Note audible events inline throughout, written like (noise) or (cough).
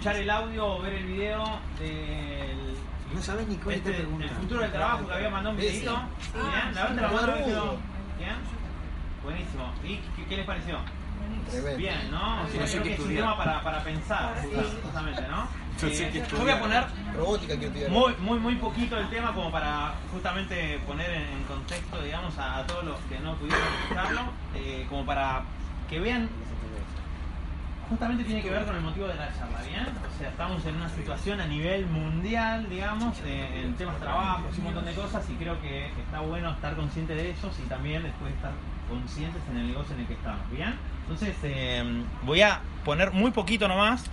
Escuchar el audio o ver el video del No sabes ni cuál este, te pregunta. el futuro del trabajo que había mandado un videito. La. Bien. Buenísimo. ¿Y qué, qué les pareció? Bien, ¿no? O sea, No sé creo que es un tema para, para pensar, justamente, ¿no? Yo sé Eh, yo voy a poner Robótica muy, muy, muy poquito el tema como para justamente poner en, en contexto, digamos, a, a todos los que no pudieron escucharlo, eh, como para que vean justamente tiene que ver con el motivo de la charla, ¿bien? O sea, estamos en una situación a nivel mundial, digamos, eh, en temas trabajos y un montón de cosas, y creo que está bueno estar consciente de ellos y también después estar conscientes en el negocio en el que estamos, ¿bien? Entonces, eh, voy a poner muy poquito nomás,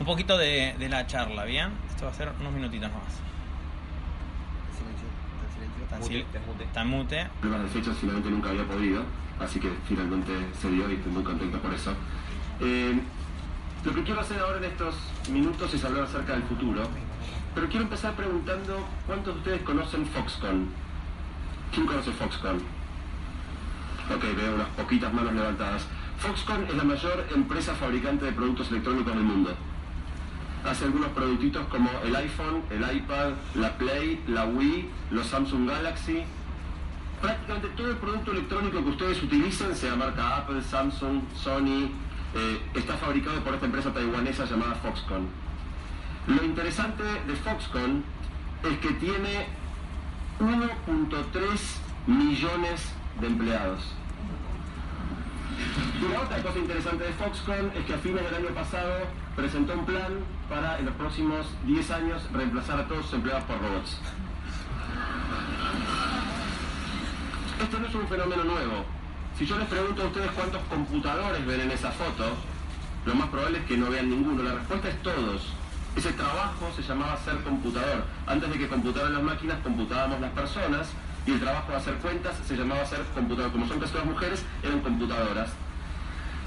un poquito de, de la charla, ¿bien? Esto va a ser unos minutitos nomás. Silencio, está silencio. Está mute. problemas de fechas finalmente nunca había podido, así que finalmente se dio y estoy muy contento por eso. Eh, lo que quiero hacer ahora en estos minutos es hablar acerca del futuro, pero quiero empezar preguntando cuántos de ustedes conocen Foxconn. ¿Quién conoce Foxconn? Ok, veo unas poquitas manos levantadas. Foxconn es la mayor empresa fabricante de productos electrónicos del mundo. Hace algunos productitos como el iPhone, el iPad, la Play, la Wii, los Samsung Galaxy, prácticamente todo el producto electrónico que ustedes utilicen, sea marca Apple, Samsung, Sony, eh, está fabricado por esta empresa taiwanesa llamada Foxconn. Lo interesante de Foxconn es que tiene 1.3 millones de empleados. Y la otra cosa interesante de Foxconn es que a fines del año pasado presentó un plan para en los próximos 10 años reemplazar a todos sus empleados por robots. Esto no es un fenómeno nuevo. Si yo les pregunto a ustedes cuántos computadores ven en esa foto, lo más probable es que no vean ninguno. La respuesta es todos. Ese trabajo se llamaba ser computador. Antes de que computaran las máquinas, computábamos las personas y el trabajo de hacer cuentas se llamaba ser computador. Como son casi todas mujeres, eran computadoras.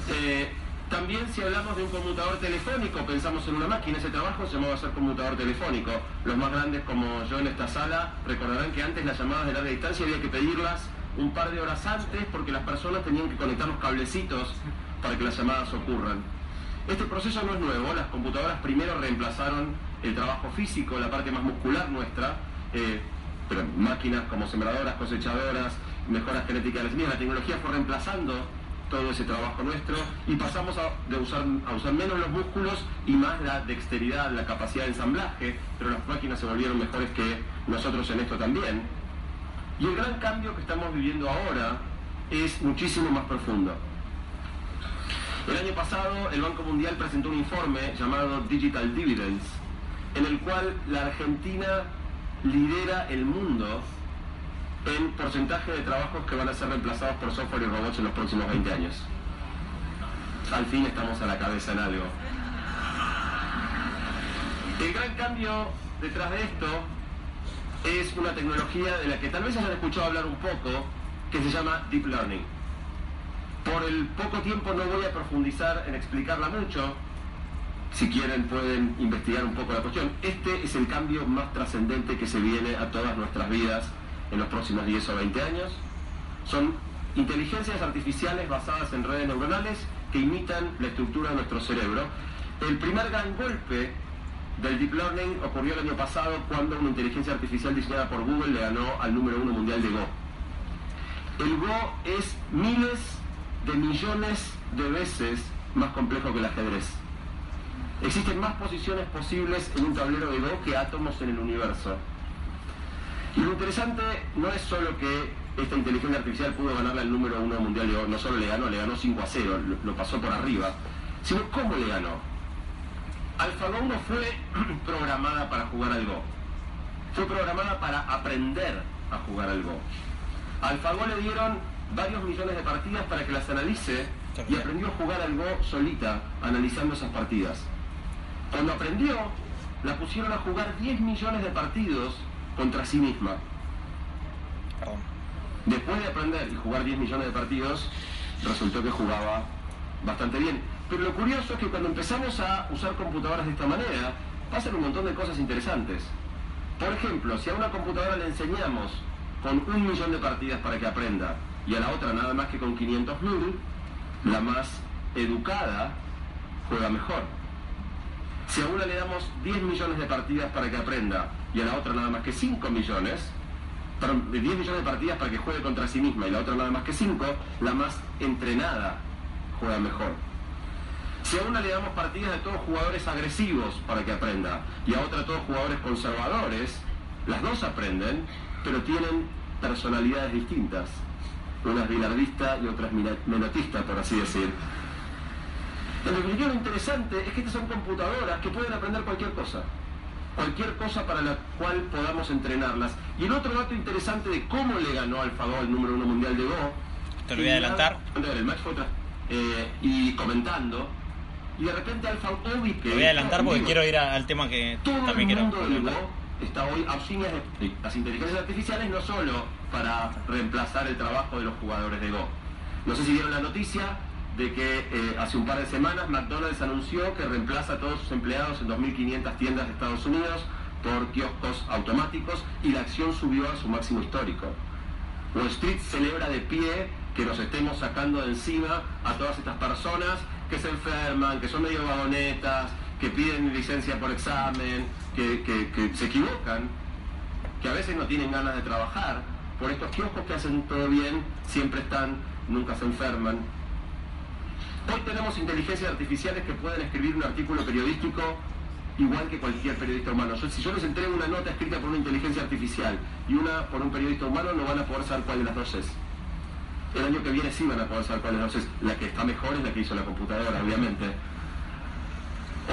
Eh, también si hablamos de un computador telefónico, pensamos en una máquina, ese trabajo se llamaba ser computador telefónico. Los más grandes como yo en esta sala recordarán que antes las llamadas de larga distancia había que pedirlas un par de horas antes porque las personas tenían que conectar los cablecitos para que las llamadas ocurran. Este proceso no es nuevo, las computadoras primero reemplazaron el trabajo físico, la parte más muscular nuestra, eh, pero máquinas como sembradoras, cosechadoras, mejoras genéticas de las semillas, la tecnología fue reemplazando todo ese trabajo nuestro y pasamos a, de usar, a usar menos los músculos y más la dexteridad, la capacidad de ensamblaje, pero las máquinas se volvieron mejores que nosotros en esto también. Y el gran cambio que estamos viviendo ahora es muchísimo más profundo. El año pasado el Banco Mundial presentó un informe llamado Digital Dividends, en el cual la Argentina lidera el mundo en porcentaje de trabajos que van a ser reemplazados por software y robots en los próximos 20 años. Al fin estamos a la cabeza en algo. El gran cambio detrás de esto es una tecnología de la que tal vez hayan escuchado hablar un poco, que se llama Deep Learning. Por el poco tiempo no voy a profundizar en explicarla mucho. Si quieren pueden investigar un poco la cuestión. Este es el cambio más trascendente que se viene a todas nuestras vidas en los próximos 10 o 20 años. Son inteligencias artificiales basadas en redes neuronales que imitan la estructura de nuestro cerebro. El primer gran golpe del Deep Learning ocurrió el año pasado cuando una inteligencia artificial diseñada por Google le ganó al número uno mundial de Go. El Go es miles de millones de veces más complejo que el ajedrez. Existen más posiciones posibles en un tablero de Go que átomos en el universo. Y lo interesante no es solo que esta inteligencia artificial pudo ganarle al número uno mundial de Go, no solo le ganó, le ganó 5 a 0, lo, lo pasó por arriba, sino cómo le ganó. AlphaGo no fue (clears throat) programada para jugar al Go, fue programada para aprender a jugar al Go. A AlphaGo le dieron varios millones de partidas para que las analice y aprendió a jugar al Go solita, analizando esas partidas. Cuando aprendió, la pusieron a jugar 10 millones de partidos contra sí misma. Después de aprender y jugar 10 millones de partidos, resultó que jugaba bastante bien. Pero lo curioso es que cuando empezamos a usar computadoras de esta manera, pasan un montón de cosas interesantes. Por ejemplo, si a una computadora le enseñamos con un millón de partidas para que aprenda y a la otra nada más que con 500 mil, la más educada juega mejor. Si a una le damos 10 millones de partidas para que aprenda y a la otra nada más que 5 millones, perdón, de 10 millones de partidas para que juegue contra sí misma y la otra nada más que 5, la más entrenada juega mejor. Si a una le damos partidas de todos jugadores agresivos para que aprenda y a otra todos jugadores conservadores, las dos aprenden, pero tienen personalidades distintas. Una es bilardista y otra es menotista, por así decir. En definitiva, lo interesante es que estas son computadoras que pueden aprender cualquier cosa. Cualquier cosa para la cual podamos entrenarlas. Y el otro dato interesante de cómo le ganó AlphaGo el número uno mundial de Go. Te lo voy a adelantar. El match fue tras- eh, y comentando. Y de repente AlphaGo vi que. Voy a adelantar porque quiero ir a- al tema que todo también el quiero mundo del comentar. Go está hoy a de las inteligencias artificiales no solo para reemplazar el trabajo de los jugadores de Go. No sé si vieron la noticia de que eh, hace un par de semanas McDonald's anunció que reemplaza a todos sus empleados en 2.500 tiendas de Estados Unidos por kioscos automáticos y la acción subió a su máximo histórico. Wall Street celebra de pie que nos estemos sacando de encima a todas estas personas que se enferman, que son medio vagonetas, que piden licencia por examen, que, que- se equivocan, que a veces no tienen ganas de trabajar. Por estos kioscos que hacen todo bien, siempre están, nunca se enferman. Hoy tenemos inteligencias artificiales que pueden escribir un artículo periodístico igual que cualquier periodista humano. Si yo les entrego una nota escrita por una inteligencia artificial y una por un periodista humano, no van a poder saber cuál de las dos es. El año que viene sí van a poder saber cuál es. La que está mejor es la que hizo la computadora, obviamente.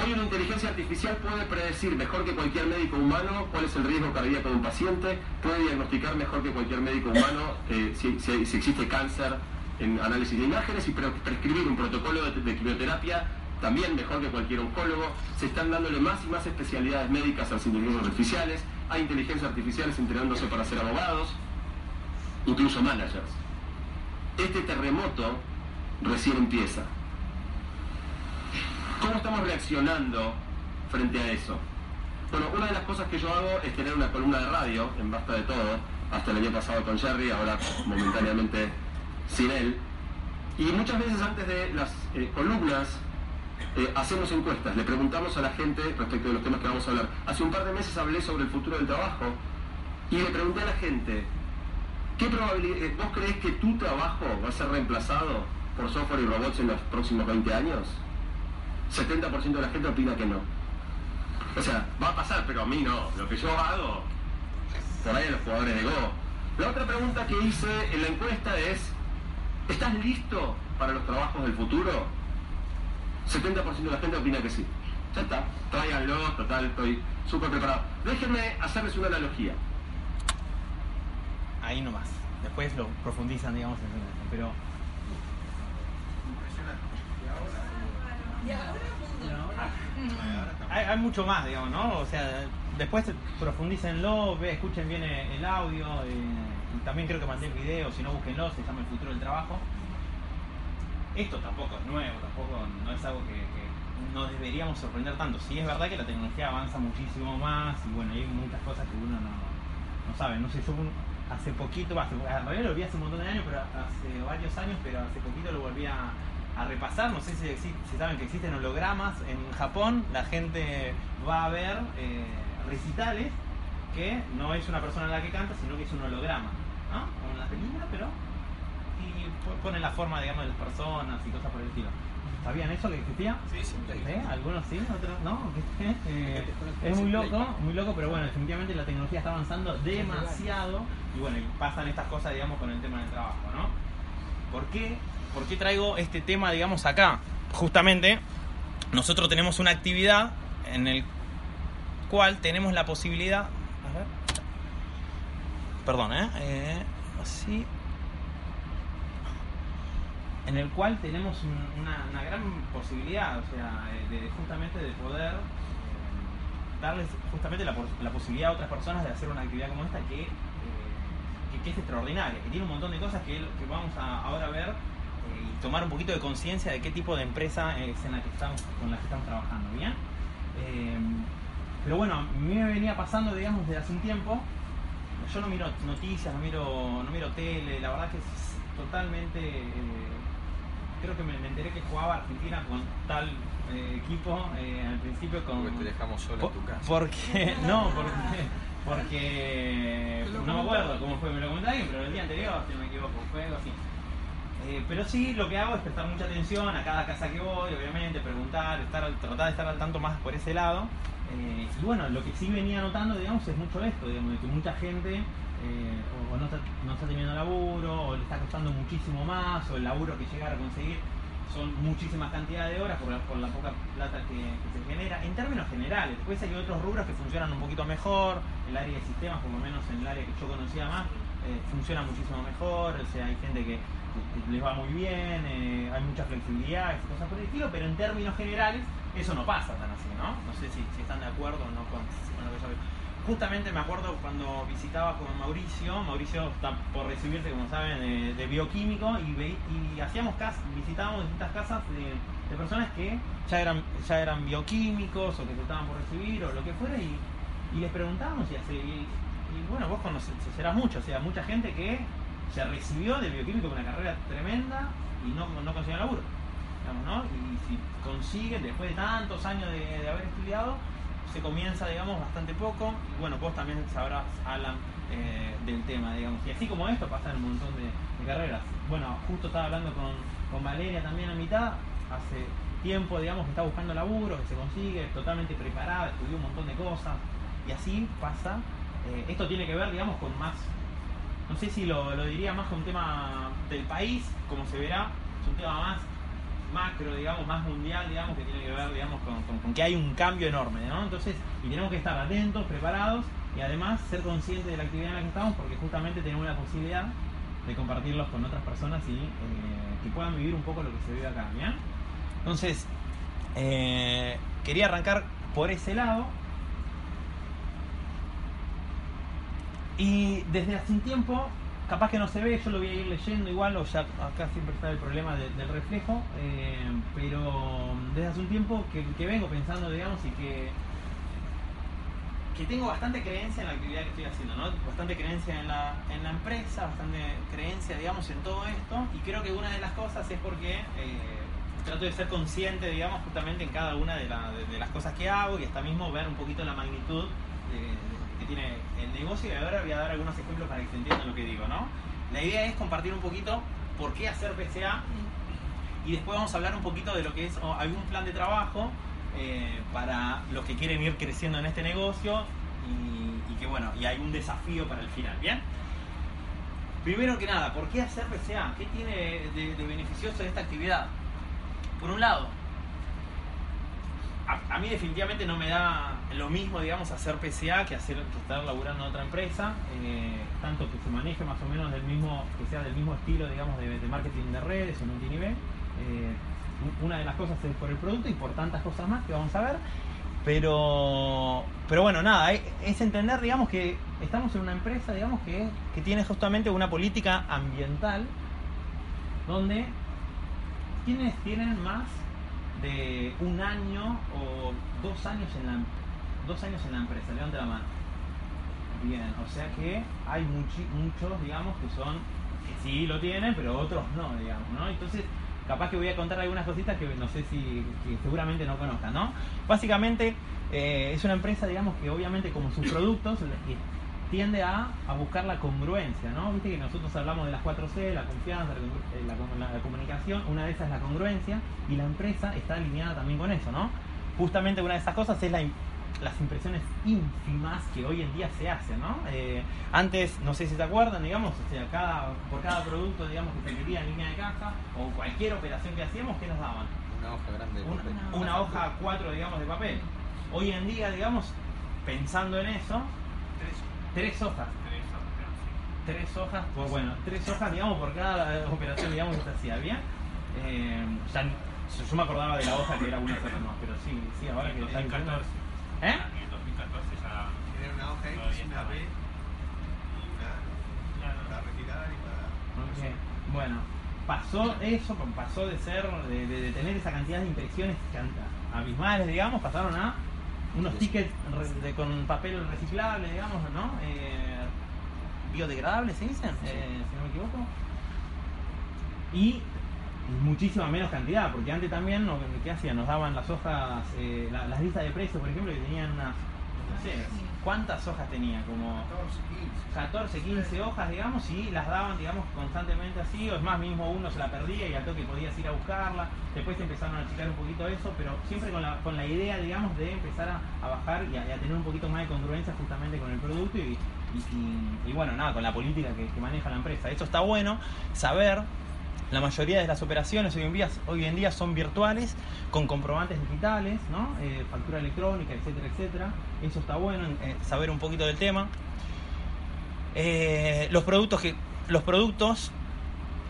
Hoy una inteligencia artificial puede predecir mejor que cualquier médico humano cuál es el riesgo cardíaco de un paciente, puede diagnosticar mejor que cualquier médico humano eh, si, existe cáncer en análisis de imágenes y pre- prescribir un protocolo de, de quimioterapia también mejor que cualquier oncólogo. Se están dándole más y más especialidades médicas a las inteligencias artificiales. Hay inteligencias artificiales entrenándose para ser abogados, incluso managers. Este terremoto recién empieza. ¿Cómo estamos reaccionando frente a eso? Bueno, una de las cosas que yo hago es tener una columna de radio en Basta de Todo, hasta el año pasado con Jerry, ahora momentáneamente sin él. Y muchas veces antes de las eh, columnas eh, hacemos encuestas, le preguntamos a la gente respecto de los temas que vamos a hablar. Hace un par de meses hablé sobre el futuro del trabajo y le pregunté a la gente, ¿qué probabilidad, eh, vos crees que tu trabajo va a ser reemplazado por software y robots en los próximos 20 años? 70% de la gente opina que no. O sea, va a pasar, pero a mí no. Lo que yo hago, por ahí los jugadores de Go. La otra pregunta que hice en la encuesta es, ¿estás listo para los trabajos del futuro? 70% de la gente opina que sí. Ya está, tráiganlo, total, estoy súper preparado. Déjenme hacerles una analogía. Ahí nomás. Después lo profundizan, digamos, en eso. Pero hay, hay mucho más, digamos, ¿no? O sea, después profundícenlo, ve, escuchen bien el el audio. eh, y también creo que mandé el video, si no búsquenlo, se llama El futuro del trabajo. Esto tampoco es nuevo, tampoco no es algo que, que nos deberíamos sorprender tanto. Sí es verdad que la tecnología avanza muchísimo más y bueno, hay muchas cosas que uno no, no sabe. No sé, yo hace poquito, hace, en realidad lo vi hace un montón de años, pero hace varios años, pero hace poquito lo volví a, repasar. No sé si, saben que existen hologramas en Japón. La gente va a ver eh, recitales que no es una persona la que canta, sino que es un holograma. ¿no? Como en las películas, pero y po- ponen la forma, digamos, de las personas y cosas por el estilo. ¿Sabían eso que existía? Sí, siempre. ¿Eh? Algunos sí, otros no. (laughs) Eh, es muy loco, muy loco, pero bueno, definitivamente la tecnología está avanzando demasiado y bueno, y pasan estas cosas, digamos, con el tema del trabajo, ¿no? ¿Por qué? ¿Por qué traigo este tema, digamos, acá? Justamente, nosotros tenemos una actividad en el cual tenemos la posibilidad... A ver. Perdón, ¿eh? Eh, así... en el cual tenemos un- una, gran posibilidad, o sea, eh, de, justamente de poder eh, darles justamente la, la posibilidad a otras personas de hacer una actividad como esta que, eh, que, es extraordinaria, que tiene un montón de cosas que, vamos a ahora ver y tomar un poquito de conciencia de qué tipo de empresa es en la que estamos, con la que estamos trabajando, ¿bien? Pero bueno, a mí me venía pasando, digamos, desde hace un tiempo. Yo no miro noticias, no miro, no miro tele, la verdad que es totalmente. Creo que me, me enteré que jugaba Argentina con tal eh, equipo eh, al principio con. Porque te dejamos solo en tu casa. Porque, (laughs) no, porque, porque no me acuerdo cómo fue, me lo comentó alguien, pero el día anterior, si no me equivoco, fue algo así. Eh, pero sí, lo que hago es prestar mucha atención a cada casa que voy, obviamente, preguntar, estar, tratar de estar al tanto más por ese lado. Eh, y bueno, lo que sí venía notando, digamos, es mucho esto, digamos, de que mucha gente eh, o, o no, está, no está teniendo laburo, o le está costando muchísimo más, o el laburo que llegar a conseguir son muchísimas cantidades de horas por la, por la poca plata que, que se genera, en términos generales. Después hay otros rubros que funcionan un poquito mejor, el área de sistemas, por lo menos en el área que yo conocía más, eh, funciona muchísimo mejor, o sea, hay gente que que les va muy bien, eh, hay mucha flexibilidad y cosas por el estilo, pero en términos generales eso no pasa tan así, ¿no? No sé si, si están de acuerdo o no con, con lo que yo veo. Justamente me acuerdo cuando visitaba con Mauricio, Mauricio está por recibirse, como saben, de, bioquímico y, ve- y hacíamos cas visitábamos distintas casas de, personas que ya eran, ya eran bioquímicos o que se estaban por recibir o lo que fuera y, les preguntábamos y, y, bueno, vos conocerás mucho, o sea, mucha gente que se recibió de bioquímico con una carrera tremenda y no, no consiguió laburo. Digamos, ¿no? Y si consigue, después de tantos años de haber estudiado, se comienza, digamos, bastante poco. Bueno, vos también sabrás, Alan, eh, del tema, digamos. Y así como esto pasa en un montón de, de carreras. Bueno, justo estaba hablando con, con Valeria también a mitad, hace tiempo, digamos, que está buscando laburo, que se consigue, totalmente preparada, estudió un montón de cosas. Y así pasa. Eh, esto tiene que ver, digamos, con más no sé si lo, lo diría más con un tema del país, como se verá, es un tema más macro, digamos, más mundial, digamos, que tiene que ver, digamos, con, que hay un cambio enorme, ¿no? Entonces, y tenemos que estar atentos, preparados y además ser conscientes de la actividad en la que estamos porque justamente tenemos la posibilidad de compartirlos con otras personas y eh, que puedan vivir un poco lo que se vive acá, ¿bien? Entonces, eh, quería arrancar por ese lado Y desde hace un tiempo, capaz que no se ve, yo lo voy a ir leyendo igual, o ya acá siempre está el problema de- del reflejo, eh, pero desde hace un tiempo que, vengo pensando, digamos, y que, que tengo bastante creencia en la actividad que estoy haciendo, ¿no? Bastante creencia en la, en la empresa, bastante creencia, digamos, en todo esto, y creo que una de las cosas es porque eh, trato de ser consciente, digamos, justamente en cada una de, la- de- las cosas que hago y hasta mismo ver un poquito la magnitud de- tiene el negocio y ahora voy a dar algunos ejemplos para que se entienda lo que digo, ¿no? La idea es compartir un poquito por qué hacer PCA y después vamos a hablar un poquito de lo que es algún plan de trabajo eh, para los que quieren ir creciendo en este negocio y, que bueno, y hay un desafío para el final, ¿bien? Primero que nada, ¿por qué hacer PCA? ¿Qué tiene de beneficioso esta actividad? Por un lado, a, mí definitivamente no me da lo mismo, digamos, hacer PCA que hacer que estar laburando en otra empresa, eh, tanto que se maneje más o menos del mismo, que sea del mismo estilo, digamos, de, marketing de redes o multinivel. Eh, una de las cosas es por el producto y por tantas cosas más que vamos a ver. Pero, pero bueno, nada, es- es entender, digamos, que estamos en una empresa, digamos, que, que tiene justamente una política ambiental donde quienes tienen más un año o dos años en la dos años en la empresa, levante la mano. Bien, o sea que hay muchos, digamos, que son que sí lo tienen, pero otros no, digamos, ¿no? Entonces, capaz que voy a contar algunas cositas que no sé si seguramente no conozcan, ¿no? Básicamente eh, es una empresa, digamos, que obviamente como sus productos tiende a, a buscar la congruencia, ¿no? Viste que nosotros hablamos de las 4C, la confianza, la, eh, la la- comunicación, una de esas es la congruencia y la empresa está alineada también con eso, ¿no? Justamente una de esas cosas es la, las impresiones ínfimas que hoy en día se hacen, ¿no? Eh, antes, no sé si se acuerdan, digamos, o sea, cada, por cada producto, digamos, que se quería en línea de caja o cualquier operación que hacíamos, ¿qué nos daban? Una hoja grande de una, papel. una hoja A4, digamos, de papel. Hoy en día, digamos, pensando en eso, tres hojas. Tres hojas, pues bueno, tres hojas, digamos, por cada operación, digamos, que se hacía, ¿bien? Eh, ya yo, me acordaba de la hoja que era una sola nomás, pero sí, sí, ahora que lo están 2014. ¿Eh? En el 2014 ya. Tener una hoja X, una. B y una Claro. para retirar y para. Ok, Bueno, pasó eso, pasó de ser, de, de- de tener esa cantidad de impresiones abismales, digamos, pasaron a unos tickets de- con papel reciclable, digamos, ¿no? Eh, biodegradables, ¿se dicen? Eh, si no me equivoco. Y muchísima menos cantidad, porque antes también, ¿qué hacían? Nos daban las hojas, eh, la- las listas de precios, por ejemplo, que tenían unas, no sé, ¿cuántas hojas tenía? Como 14, 15. 14, 15 hojas, digamos, y las daban, digamos, constantemente así, o es más, mismo uno se la perdía y al toque podías ir a buscarla, después empezaron a achicar un poquito eso, pero siempre con la, con la idea, digamos, de empezar a, a bajar y a, tener un poquito más de congruencia justamente con el producto y, y- y- y bueno, nada, con la política que, que maneja la empresa. Eso está bueno, saber, la mayoría de las operaciones hoy en día, hoy en día son virtuales, con comprobantes digitales. Eh, factura electrónica, etcétera, etcétera. Eso está bueno, eh, saber un poquito del tema. Eh, los productos que los productos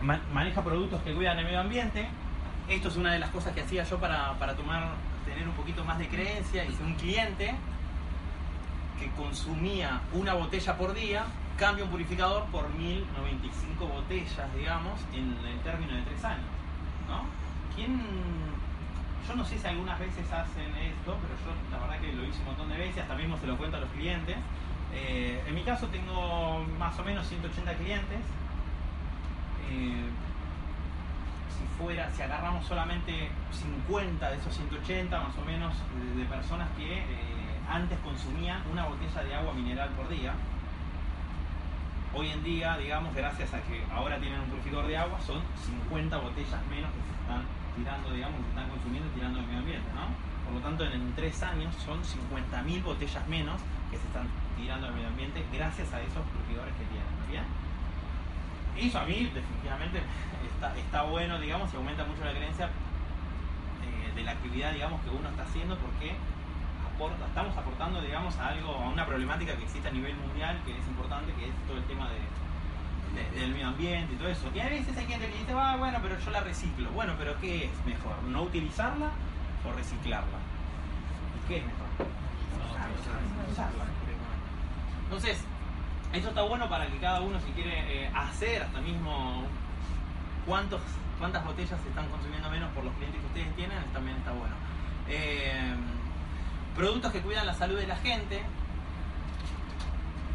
ma- maneja productos que cuidan el medio ambiente esto es una de las cosas que hacía yo para, para tomar tener un poquito más de creencia y un cliente que consumía una botella por día cambia un purificador por 1095 botellas digamos en el término de tres años ¿no? ¿quién yo no sé si algunas veces hacen esto, pero yo la verdad que lo hice un montón de veces, hasta mismo se lo cuento a los clientes. Eh, en mi caso tengo más o menos 180 clientes. Eh, si fuera, si agarramos solamente 50 de esos 180 más o menos de, personas que eh, antes consumían una botella de agua mineral por día, hoy en día, digamos, gracias a que ahora tienen un purificador de agua, son 50 botellas menos que se están tirando, digamos, que se están consumiendo y tirando al medio ambiente, ¿no? Por lo tanto, en, tres años son 50.000 botellas menos que se están tirando al medio ambiente gracias a esos purificadores que tienen, ¿bien? Eso a mí definitivamente (laughs) está, está bueno, digamos, y aumenta mucho la creencia eh, de la actividad, digamos, que uno está haciendo porque estamos aportando, digamos, a algo, a una problemática que existe a nivel mundial, que es importante, que es todo el tema de- del medio ambiente y todo eso. Y a veces hay gente que dice, ah, bueno, pero yo la reciclo. Bueno, pero ¿qué es mejor? ¿No utilizarla o reciclarla? ¿Y qué es mejor? Usarla. Entonces, eso está bueno para que cada uno si quiere eh, hacer hasta mismo cuántos, cuántas botellas se están consumiendo menos por los clientes que ustedes tienen, también está bueno. Productos que cuidan la salud de la gente.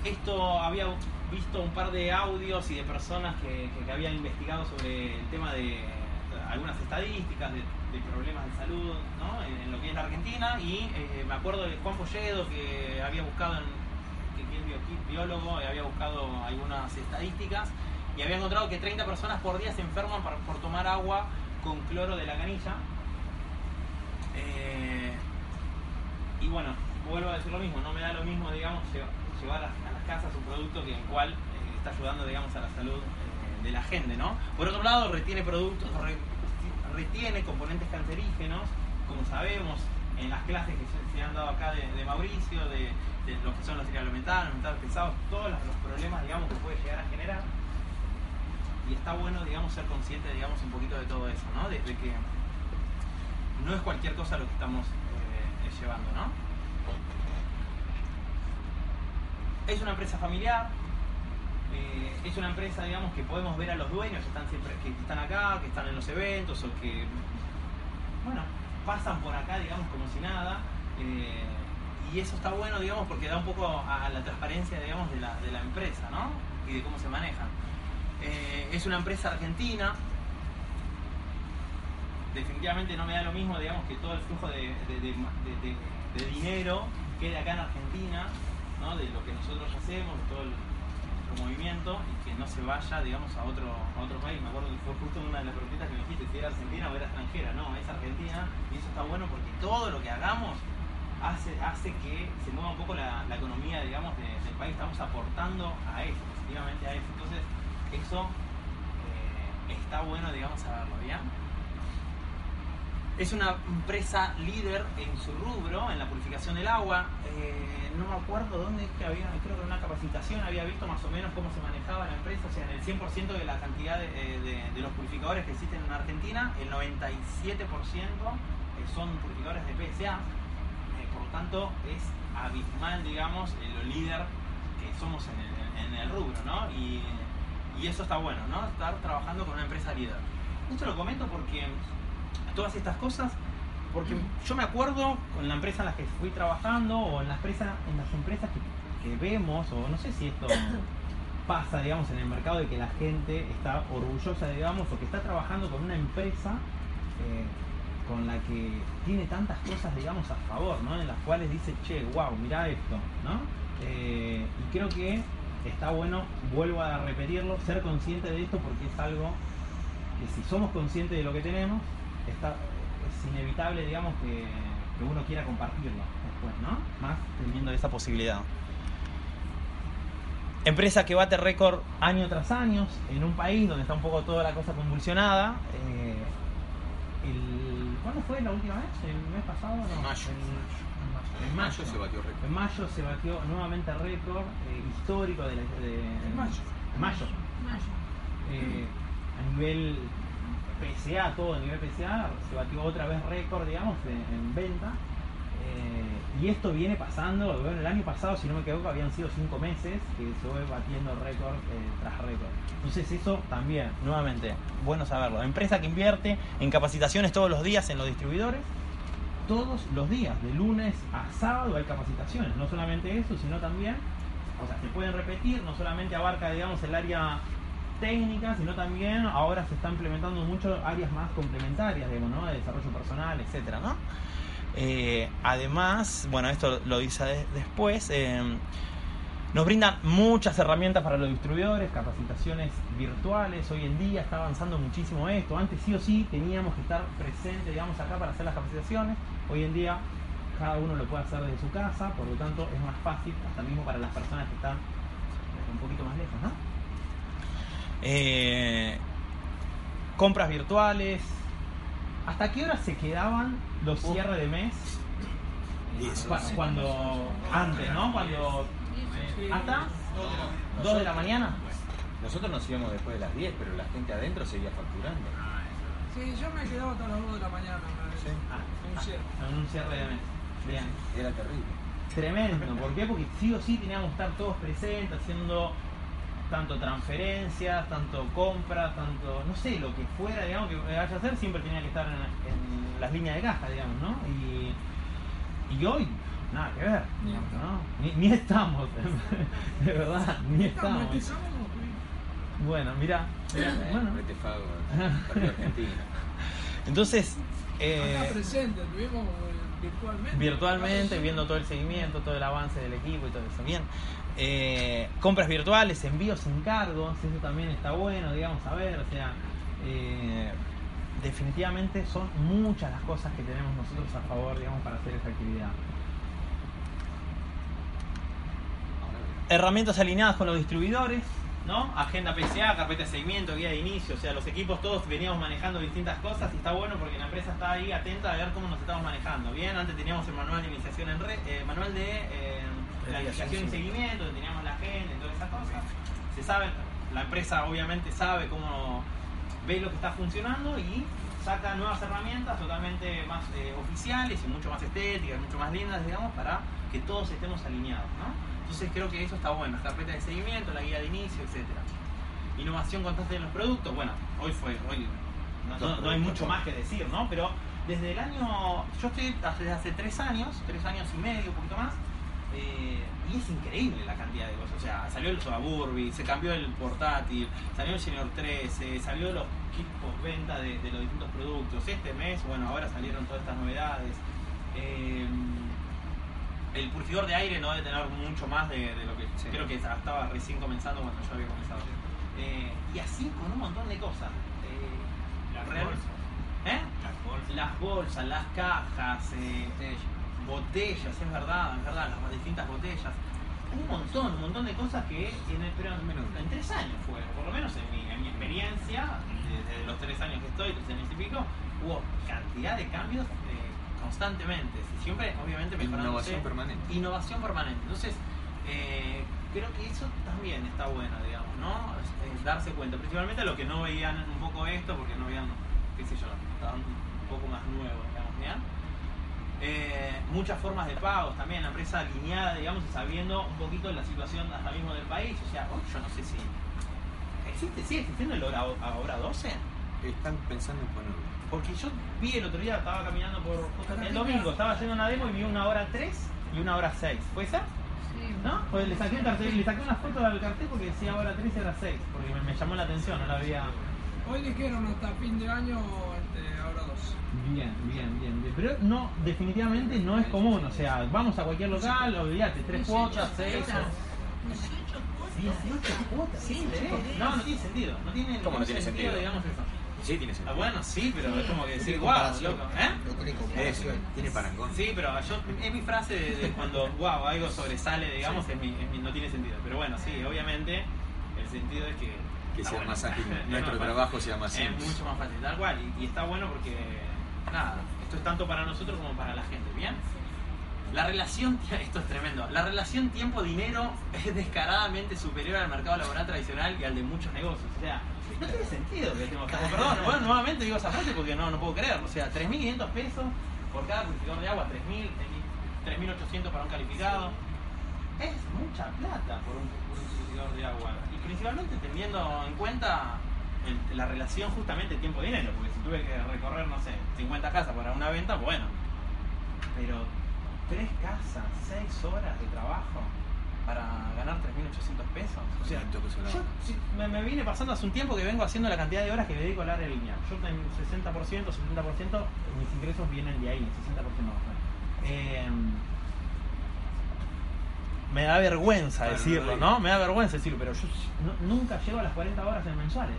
Esto había visto un par de audios y de personas que, habían investigado sobre el tema de algunas estadísticas de, problemas de salud ¿no? en, lo que es la Argentina y eh, me acuerdo de Juan Polledo que había buscado en, que, es biólogo y había buscado algunas estadísticas y había encontrado que 30 personas por día se enferman por, por tomar agua con cloro de la canilla Eh, y bueno, vuelvo a decir lo mismo, no me da lo mismo, digamos, lleva- llevar a, las casas un producto que el cual eh, está ayudando, digamos, a la salud eh, de la gente, ¿no? Por otro lado, retiene productos, re- retiene componentes cancerígenos, como sabemos, en las clases que se, han dado acá de, Mauricio, de, de lo que son los trialometanos, metales pesados, todos los, problemas, digamos, que puede llegar a generar. Y está bueno, digamos, ser consciente, digamos, un poquito de todo eso, ¿no? De, de que no es cualquier cosa lo que estamos llevando, ¿no? Es una empresa familiar, eh, es una empresa, digamos, que podemos ver a los dueños que están siempre, que están acá, que están en los eventos o que, bueno, pasan por acá, digamos, como si nada. eh, y eso está bueno, digamos, porque da un poco a, la transparencia, digamos, de la, de la empresa, ¿no? Y de cómo se manejan. Eh, es una empresa argentina, definitivamente no me da lo mismo, digamos, que todo el flujo de, dinero quede acá en Argentina, ¿no? de lo que nosotros hacemos, de todo el, movimiento, y que no se vaya, digamos, a otro, a otro país. Me acuerdo que fue justo una de las preguntas que me dijiste, si era argentina o era extranjera. No, es argentina, y eso está bueno porque todo lo que hagamos hace, hace que se mueva un poco la, economía, digamos, de- del país. Estamos aportando a eso, positivamente a eso. Entonces, eso eh, está bueno, digamos, saberlo, ¿bien? Es una empresa líder en su rubro, en la purificación del agua. Eh, no me acuerdo dónde es que había, creo que en una capacitación había visto más o menos cómo se manejaba la empresa. O sea, en el 100% de la cantidad de, eh, de- de los purificadores que existen en Argentina, el 97% eh, son purificadores de PSA. Por lo tanto, es abismal, digamos, lo líder que somos en el, en el rubro, ¿no? Y, y eso está bueno, ¿no? Estar trabajando con una empresa líder. Esto lo comento porque todas estas cosas, porque yo me acuerdo con la empresa en la que fui trabajando o en las, empresas en las empresas que, que vemos, o no sé si esto (coughs) pasa, digamos, en el mercado de que la gente está orgullosa, digamos, o que está trabajando con una empresa eh, con la que tiene tantas cosas, digamos, a favor, ¿no? En las cuales dice, che, wow, mira esto, ¿no? Eh, y creo que está bueno, vuelvo a repetirlo, ser consciente de esto porque es algo que si somos conscientes de lo que tenemos, está, es inevitable, digamos, que, que uno quiera compartirlo después, ¿no? Más teniendo esa posibilidad. Empresa que bate récord año tras año en un país donde está un poco toda la cosa convulsionada. eh, el- ¿Cuándo fue la última vez? ¿El mes pasado? No, En mayo. En, en mayo. se batió récord. En mayo se batió nuevamente récord eh, histórico de, la, de- En mayo. en mayo. Eh, a nivel PSA, todo a nivel PSA, se batió otra vez récord, digamos, en, en venta. Eh, y esto viene pasando, bueno, el año pasado, si no me equivoco, habían sido cinco meses que se fue batiendo récord eh, tras récord. Entonces eso también, nuevamente, bueno saberlo. Empresa que invierte en capacitaciones todos los días en los distribuidores, todos los días, de lunes a sábado hay capacitaciones, no solamente eso, sino también, o sea, se pueden repetir, no solamente abarca, digamos, el área técnica, sino también ahora se está implementando mucho áreas más complementarias, digamos, ¿no? De desarrollo personal, etcétera, ¿no? Eh, además, bueno, esto lo dice de- después, eh, nos brindan muchas herramientas para los distribuidores, capacitaciones virtuales. Hoy en día está avanzando muchísimo esto. Antes sí o sí teníamos que estar presentes, digamos, acá para hacer las capacitaciones. Hoy en día cada uno lo puede hacer desde su casa, por lo tanto es más fácil, hasta mismo para las personas que están un poquito más lejos, ¿no? Eh, compras virtuales. ¿Hasta qué hora se quedaban los cierres de mes? Cu- Cuando antes, ¿no? Cuando hasta 2 de la mañana. Nosotros nos íbamos después de las 10, pero la gente adentro seguía facturando. Sí, yo me quedaba hasta las 2 de la mañana. vez. Ah, Un cierre. en un cierre de mes. Bien. Era terrible. Tremendo, ¿por qué? Porque sí o sí teníamos que estar todos presentes haciendo tanto transferencias, tanto compras, tanto, no sé, lo que fuera, digamos, que vaya a hacer, siempre tenía que estar en, en las líneas de caja, digamos, ¿no? Y, y hoy, nada que ver, digamos, ¿no? Ni, ni estamos, (laughs) de verdad, ni Estamos. Bueno, mira, bueno, Fago, (laughs) partido Argentina. entonces, eh, presente, estuvimos eh, virtualmente. virtualmente, viendo todo el seguimiento, todo el avance del equipo y todo eso. Bien. Eh, compras virtuales, envíos sin cargos, eso también está bueno, digamos, a ver, o sea, eh, definitivamente son muchas las cosas que tenemos nosotros a favor, digamos, para hacer esta actividad. Herramientas alineadas con los distribuidores, ¿no? Agenda PCA, carpeta de seguimiento, guía de inicio, o sea, los equipos todos veníamos manejando distintas cosas y está bueno porque la empresa está ahí atenta a ver cómo nos estamos manejando. Bien, antes teníamos el manual de iniciación en red, eh, manual de planificación y seguimiento, donde teníamos la y todas esas cosas. Se sabe, la empresa obviamente sabe cómo ve lo que está funcionando y saca nuevas herramientas totalmente más eh, oficiales y mucho más estéticas, mucho más lindas, digamos, para que todos estemos alineados, ¿no? Entonces creo que eso está bueno, la carpeta de seguimiento, la guía de inicio, etcétera. Innovación constante en los productos, bueno, hoy fue, hoy no, no- no hay mucho más que decir, ¿no? Pero desde el año, yo estoy desde hace tres años, tres años y medio, un poquito más, eh, y es increíble la cantidad de cosas. O sea, salió el Sobaburbi, se cambió el portátil, salió el Senior 13, salió los kits postventa de, de los distintos productos. Este mes, bueno, ahora salieron todas estas novedades. Eh, el purificador de aire no debe tener mucho más de, de lo que creo que estaba recién comenzando cuando yo había comenzado. Eh, y así con un montón de cosas. Eh, Las real- bolsas. ¿Eh? Las bolsas. Las bolsas, las cajas, botellas, es verdad, es verdad, las distintas botellas. Un montón, un montón de cosas que tiene, pero en, en tres años fue, por lo menos en mi, en mi experiencia, desde los tres años que estoy, tres años y pico, hubo cantidad de cambios eh, constantemente. Siempre, obviamente, mejorándose. Innovación permanente. Innovación permanente. Entonces, eh, creo que eso también está bueno, digamos, ¿no? Es- es darse cuenta. Principalmente a los que no veían un poco esto, porque no veían, qué sé yo, estaban un poco más nuevos, digamos, ¿bien? Eh, muchas formas de pagos también, la empresa alineada, digamos, y sabiendo un poquito la situación hasta mismo del país. O sea, hoy yo no sé si. ¿Existe, sigue existiendo el hora, a hora 12? Están pensando en ponerlo. Porque yo vi el otro día, estaba caminando por. El domingo, estaba haciendo una demo y vi una hora 3 y una hora 6. ¿Fue esa? Sí. ¿No? Pues le saqué, un cartel, le saqué una foto al cartel porque decía hora 3 y hora 6. Porque me, me llamó la atención, no la había. Hoy dijeron hasta fin de año ahora. Bien, bien, bien, bien. Pero no, definitivamente no es común. O sea, vamos a cualquier local, olvídate, tres cuotas, seis o. 18 cuotas, sí, No, no tiene sentido. No tiene, ¿Cómo no tiene sentido? digamos eso. Sí, tiene Ah, sentido. bueno, sí, pero es como que decir, wow, loco. ¿Eh? No tiene Es, comparación. tiene parangón. Sí, pero yo, es mi frase de, de cuando, (laughs) wow, algo sobresale, digamos, es mi, es mi- no tiene sentido. Pero bueno, sí, obviamente, el sentido es que... Que sea bueno. más ágil, (laughs) Es nuestro trabajo sea más Es simple. mucho más fácil, tal cual. Y, y está bueno porque, nada, esto es tanto para nosotros como para la gente, ¿bien? La relación, (laughs) esto es tremendo, la relación tiempo-dinero (laughs) es descaradamente superior al mercado laboral tradicional y al de muchos negocios. O sea, no tiene sentido que estemos... (laughs) Perdón, bueno, nuevamente digo esa frase porque no, no puedo creer. O sea, 3.500 pesos por cada purificador de agua, 3.000, 3.800 para un calificado. Es mucha plata por un, por un purificador de agua. Y principalmente teniendo en cuenta el- la relación justamente tiempo-dinero. Porque si tuve que recorrer, no sé, 50 casas para una venta, bueno. Pero tres casas, seis horas de trabajo para ganar 3.800 pesos. O sea, yo sí, me, me viene pasando hace un tiempo que vengo haciendo la cantidad de horas que dedico al área lineal. Yo en 60%, 70%, mis ingresos vienen de ahí, 60% más. Eh, me da vergüenza Claro, decirlo, no. Me da vergüenza decirlo, pero yo no- nunca llego a las 40 horas en mensuales.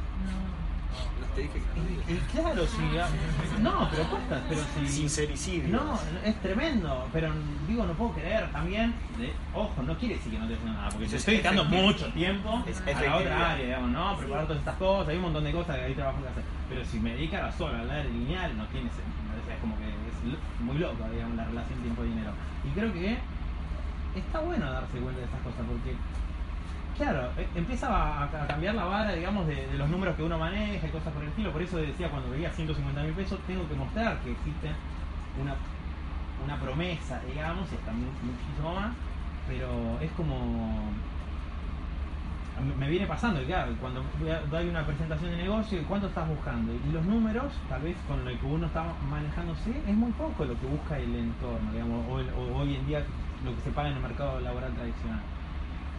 No te dije que no digas. Y claro, si. No, pero cuesta, pero si. Sincericidio. No, es tremendo, pero digo, no puedo creer también. de- ojo, no quiere decir que no te nada, porque te Es estoy dedicando mucho tiempo Es a la otra área, digamos, ¿no? Preparar todas estas cosas, hay un montón de cosas que hay trabajo que hacer. Pero si me dedicara solo al área lineal, no tiene sentido. Es como que es muy loco, digamos, la relación tiempo-dinero. Y creo que está bueno darse cuenta de estas cosas, porque Claro, eh, empieza a, cambiar la vara, digamos, de, los números que uno maneja y cosas por el estilo. Por eso decía, cuando veía 150 mil pesos, tengo que mostrar que existe una, una promesa, digamos, y hasta mu- muchísimo más. Pero es como. me- viene pasando, y claro, cuando doy una presentación de negocio, ¿y ¿cuánto estás buscando? Y los números, tal vez con lo que uno está manejándose, es muy poco lo que busca el entorno, digamos, o, o hoy en día lo que se paga en el mercado laboral tradicional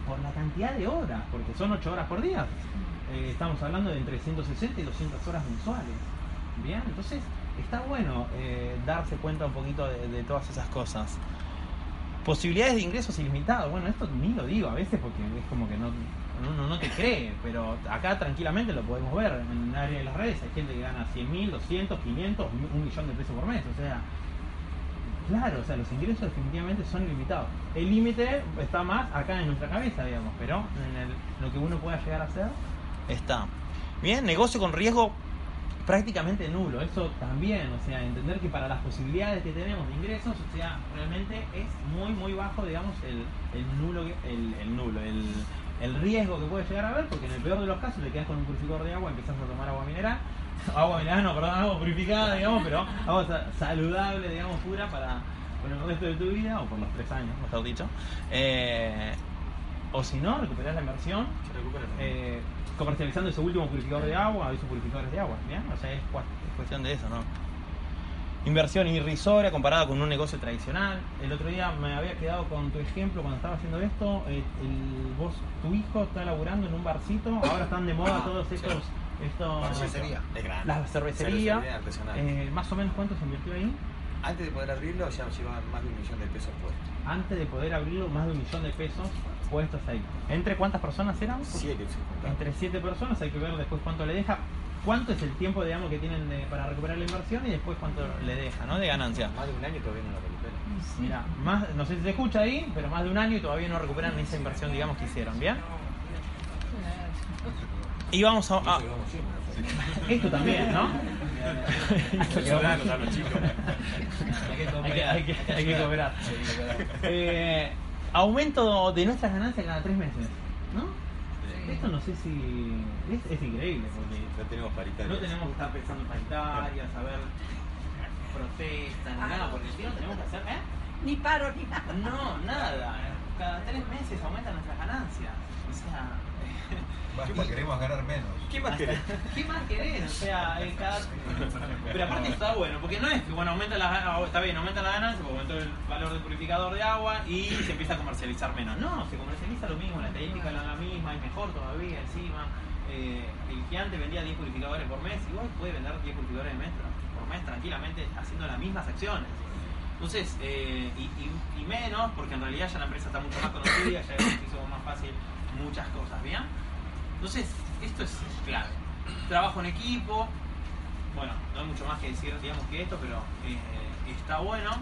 por la cantidad de horas, porque son 8 horas por día. Eh, estamos hablando de entre 160 y 200 horas mensuales. Bien, entonces está bueno eh, darse cuenta un poquito de, todas esas cosas. Posibilidades de ingresos ilimitados. Bueno, esto ni lo digo a veces porque es como que no, uno no te cree, pero acá tranquilamente lo podemos ver en el área de las redes. Hay gente que gana 100 mil, 200, 500, un millón de pesos por mes. O sea, Claro, o sea, los ingresos definitivamente son ilimitados. El límite está más acá en nuestra cabeza, digamos, pero en el- lo que uno pueda llegar a hacer está. Bien, negocio con riesgo prácticamente nulo. Eso también, o sea, entender que para las posibilidades que tenemos de ingresos, o sea, realmente es muy, muy bajo, digamos, el, nulo, el, nulo, el riesgo que puede llegar a haber, porque en el peor de los casos te quedas con un purificador de agua, empezás a tomar agua mineral, agua mineral, no, perdón, agua purificada, digamos, pero agua sa- saludable, digamos, pura para por el resto de tu vida, o por los tres años, mejor dicho. Eh, o si no, recuperar la inversión eh, comercializando ese último purificador de agua, esos purificadores de agua, ¿bien? O sea, es, cuestión de eso, ¿no? Inversión irrisoria comparada con un negocio tradicional. El otro día me había quedado con tu ejemplo cuando estaba haciendo esto. eh, el, vos, tu hijo está laburando en un barcito. Ahora están de moda todos estos. Estos Cervecería. Es grande. la cervecería. Cervecería artesanal. Eh, más o menos cuánto se invirtió ahí. Antes de poder abrirlo ya llevaban más de un millón de pesos puestos. Antes de poder abrirlo, más de un millón de pesos puestos ahí. ¿Entre cuántas personas eran? Siete. Entre siete personas hay que ver después cuánto le deja, cuánto es el tiempo digamos que tienen de- para recuperar la inversión y después cuánto le deja, ¿no? De ganancia. Más de un año todavía no lo recupera. Mira, más, no sé si se escucha ahí, pero más de un año y todavía no recuperan esa inversión digamos que hicieron, ¿bien? Y vamos a, a- esto también, ¿no? Hay que Ayudarlos a los chicos. hay que cooperar. Hay que, hay que cooperar. Eh, aumento de nuestras ganancias cada tres meses, ¿no? Esto no sé si... Es, es increíble porque No tenemos paritarias. no tenemos que estar pensando en paritarias, saber protestas, ni nada, porque si no tenemos que hacer... ¿eh? Ni paro ni nada. No, nada. Cada tres meses aumentan nuestras ganancias. O sea... Más que queremos ganar menos. ¿Qué más querés? ¿Qué más querés? O sea, eh, cada... (laughs) Pero aparte está bueno, porque no es que, bueno, aumenta la, ah, está bien, aumenta la ganancia, porque aumentó el valor del purificador de agua y se empieza a comercializar menos. No, se comercializa lo mismo, la técnica es la misma, es mejor todavía encima. Eh, el que antes vendía 10 purificadores por mes, igual puede vender 10 purificadores de mes, por mes tranquilamente haciendo las mismas acciones. Entonces, eh, y, y- y menos, porque en realidad ya la empresa está mucho más conocida, ya se hizo más fácil muchas cosas, ¿bien? Entonces, esto es clave. Trabajo en equipo, bueno, no hay mucho más que decir, digamos, que esto, pero eh, está bueno.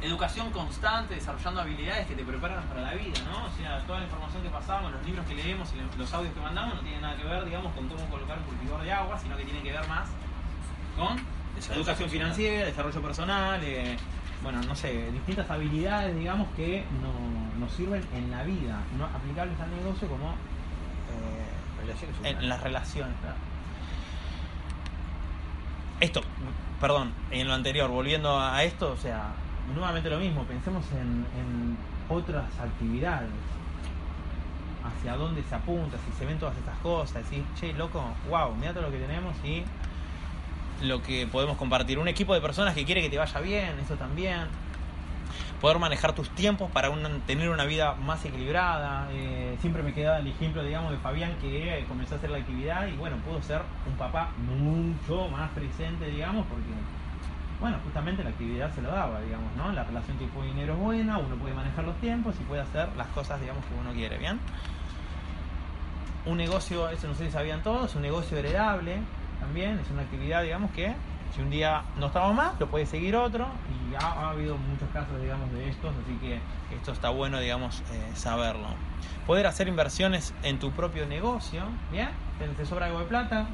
Educación constante, desarrollando habilidades que te preparan para la vida, ¿no? O sea, toda la información que pasamos, los libros que leemos y los audios que mandamos no tienen nada que ver, digamos, con cómo colocar un purificador de agua, sino que tiene que ver más con educación financiera, desarrollo personal, eh, bueno, no sé, distintas habilidades, digamos, que no- nos sirven en la vida, no aplicables al negocio como eh, en las relaciones. claro. Esto, perdón, en lo anterior, volviendo a esto, o sea, nuevamente lo mismo, pensemos en, en otras actividades, hacia dónde se apunta, si se ven todas estas cosas, decir, che, loco, wow, mira todo lo que tenemos y lo que podemos compartir. Un equipo de personas que quiere que te vaya bien, eso también. Poder manejar tus tiempos para tener una vida más equilibrada. Eh, siempre me queda el ejemplo, digamos, de Fabián que eh, comenzó a hacer la actividad y bueno, pudo ser un papá mucho más presente, digamos, porque, bueno, justamente la actividad se lo daba, digamos, ¿no? La relación tiempo-dinero es buena, uno puede manejar los tiempos y puede hacer las cosas, digamos, que uno quiere, ¿bien? Un negocio, eso no sé si sabían todos, un negocio heredable también, es una actividad, digamos, que si un día no estamos más, lo puede seguir otro y ha, ha habido muchos casos, digamos, de estos, así que esto está bueno, digamos, eh, saberlo. Poder hacer inversiones en tu propio negocio, ¿bien? Te, sobra algo de plata,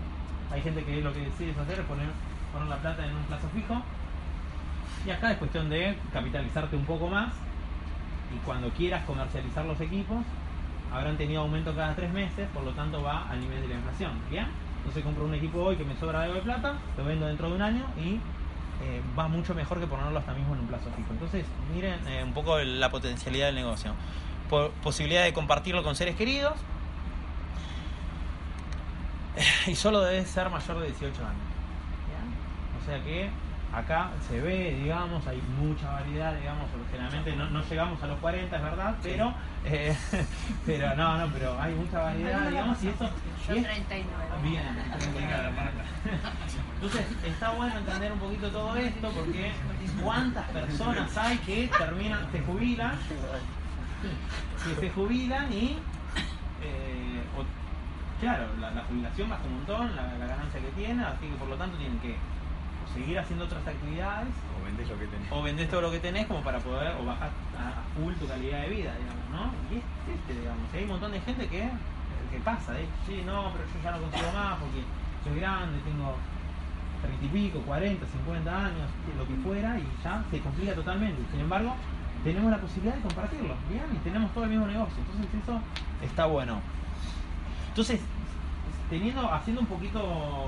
hay gente que lo que decides hacer es poner, poner la plata en un plazo fijo y acá es cuestión de capitalizarte un poco más y cuando quieras comercializar los equipos habrán tenido aumento cada tres meses, por lo tanto va al nivel de la inflación, ¿bien? Entonces compro un equipo hoy que me sobra algo de plata, lo vendo dentro de un año y eh, va mucho mejor que ponerlo hasta mismo en un plazo fijo. Entonces, miren eh, un poco la potencialidad del negocio. Po- posibilidad de compartirlo con seres queridos y solo debe ser mayor de 18 años. ¿bien? O sea que acá se ve, digamos, hay mucha variedad, digamos, generalmente no, no llegamos a los 40, es verdad, pero, eh, (laughs) pero no, no, pero hay mucha variedad, digamos, y eso... Yo y es- 39. Bien, (laughs) entonces está bueno entender un poquito todo esto porque cuántas personas hay que terminan, se jubilan, que se jubilan y eh, o- claro, la, la jubilación baja un montón, la, la ganancia que tiene, así que por lo tanto tienen que seguir haciendo otras actividades O vendés lo que tenés. o vendés todo lo que tenés como para poder o bajar a, full tu calidad de vida, digamos, ¿no? Y es triste, digamos. Hay un montón de gente que, que pasa, ¿eh? Sí, no, pero yo ya no consigo más porque soy grande, tengo 30 y pico, 40, 50 años, lo que fuera, y ya se complica totalmente. Sin embargo, tenemos la posibilidad de compartirlo, ¿bien? Y tenemos todo el mismo negocio. Entonces eso está bueno. Entonces, teniendo, haciendo un poquito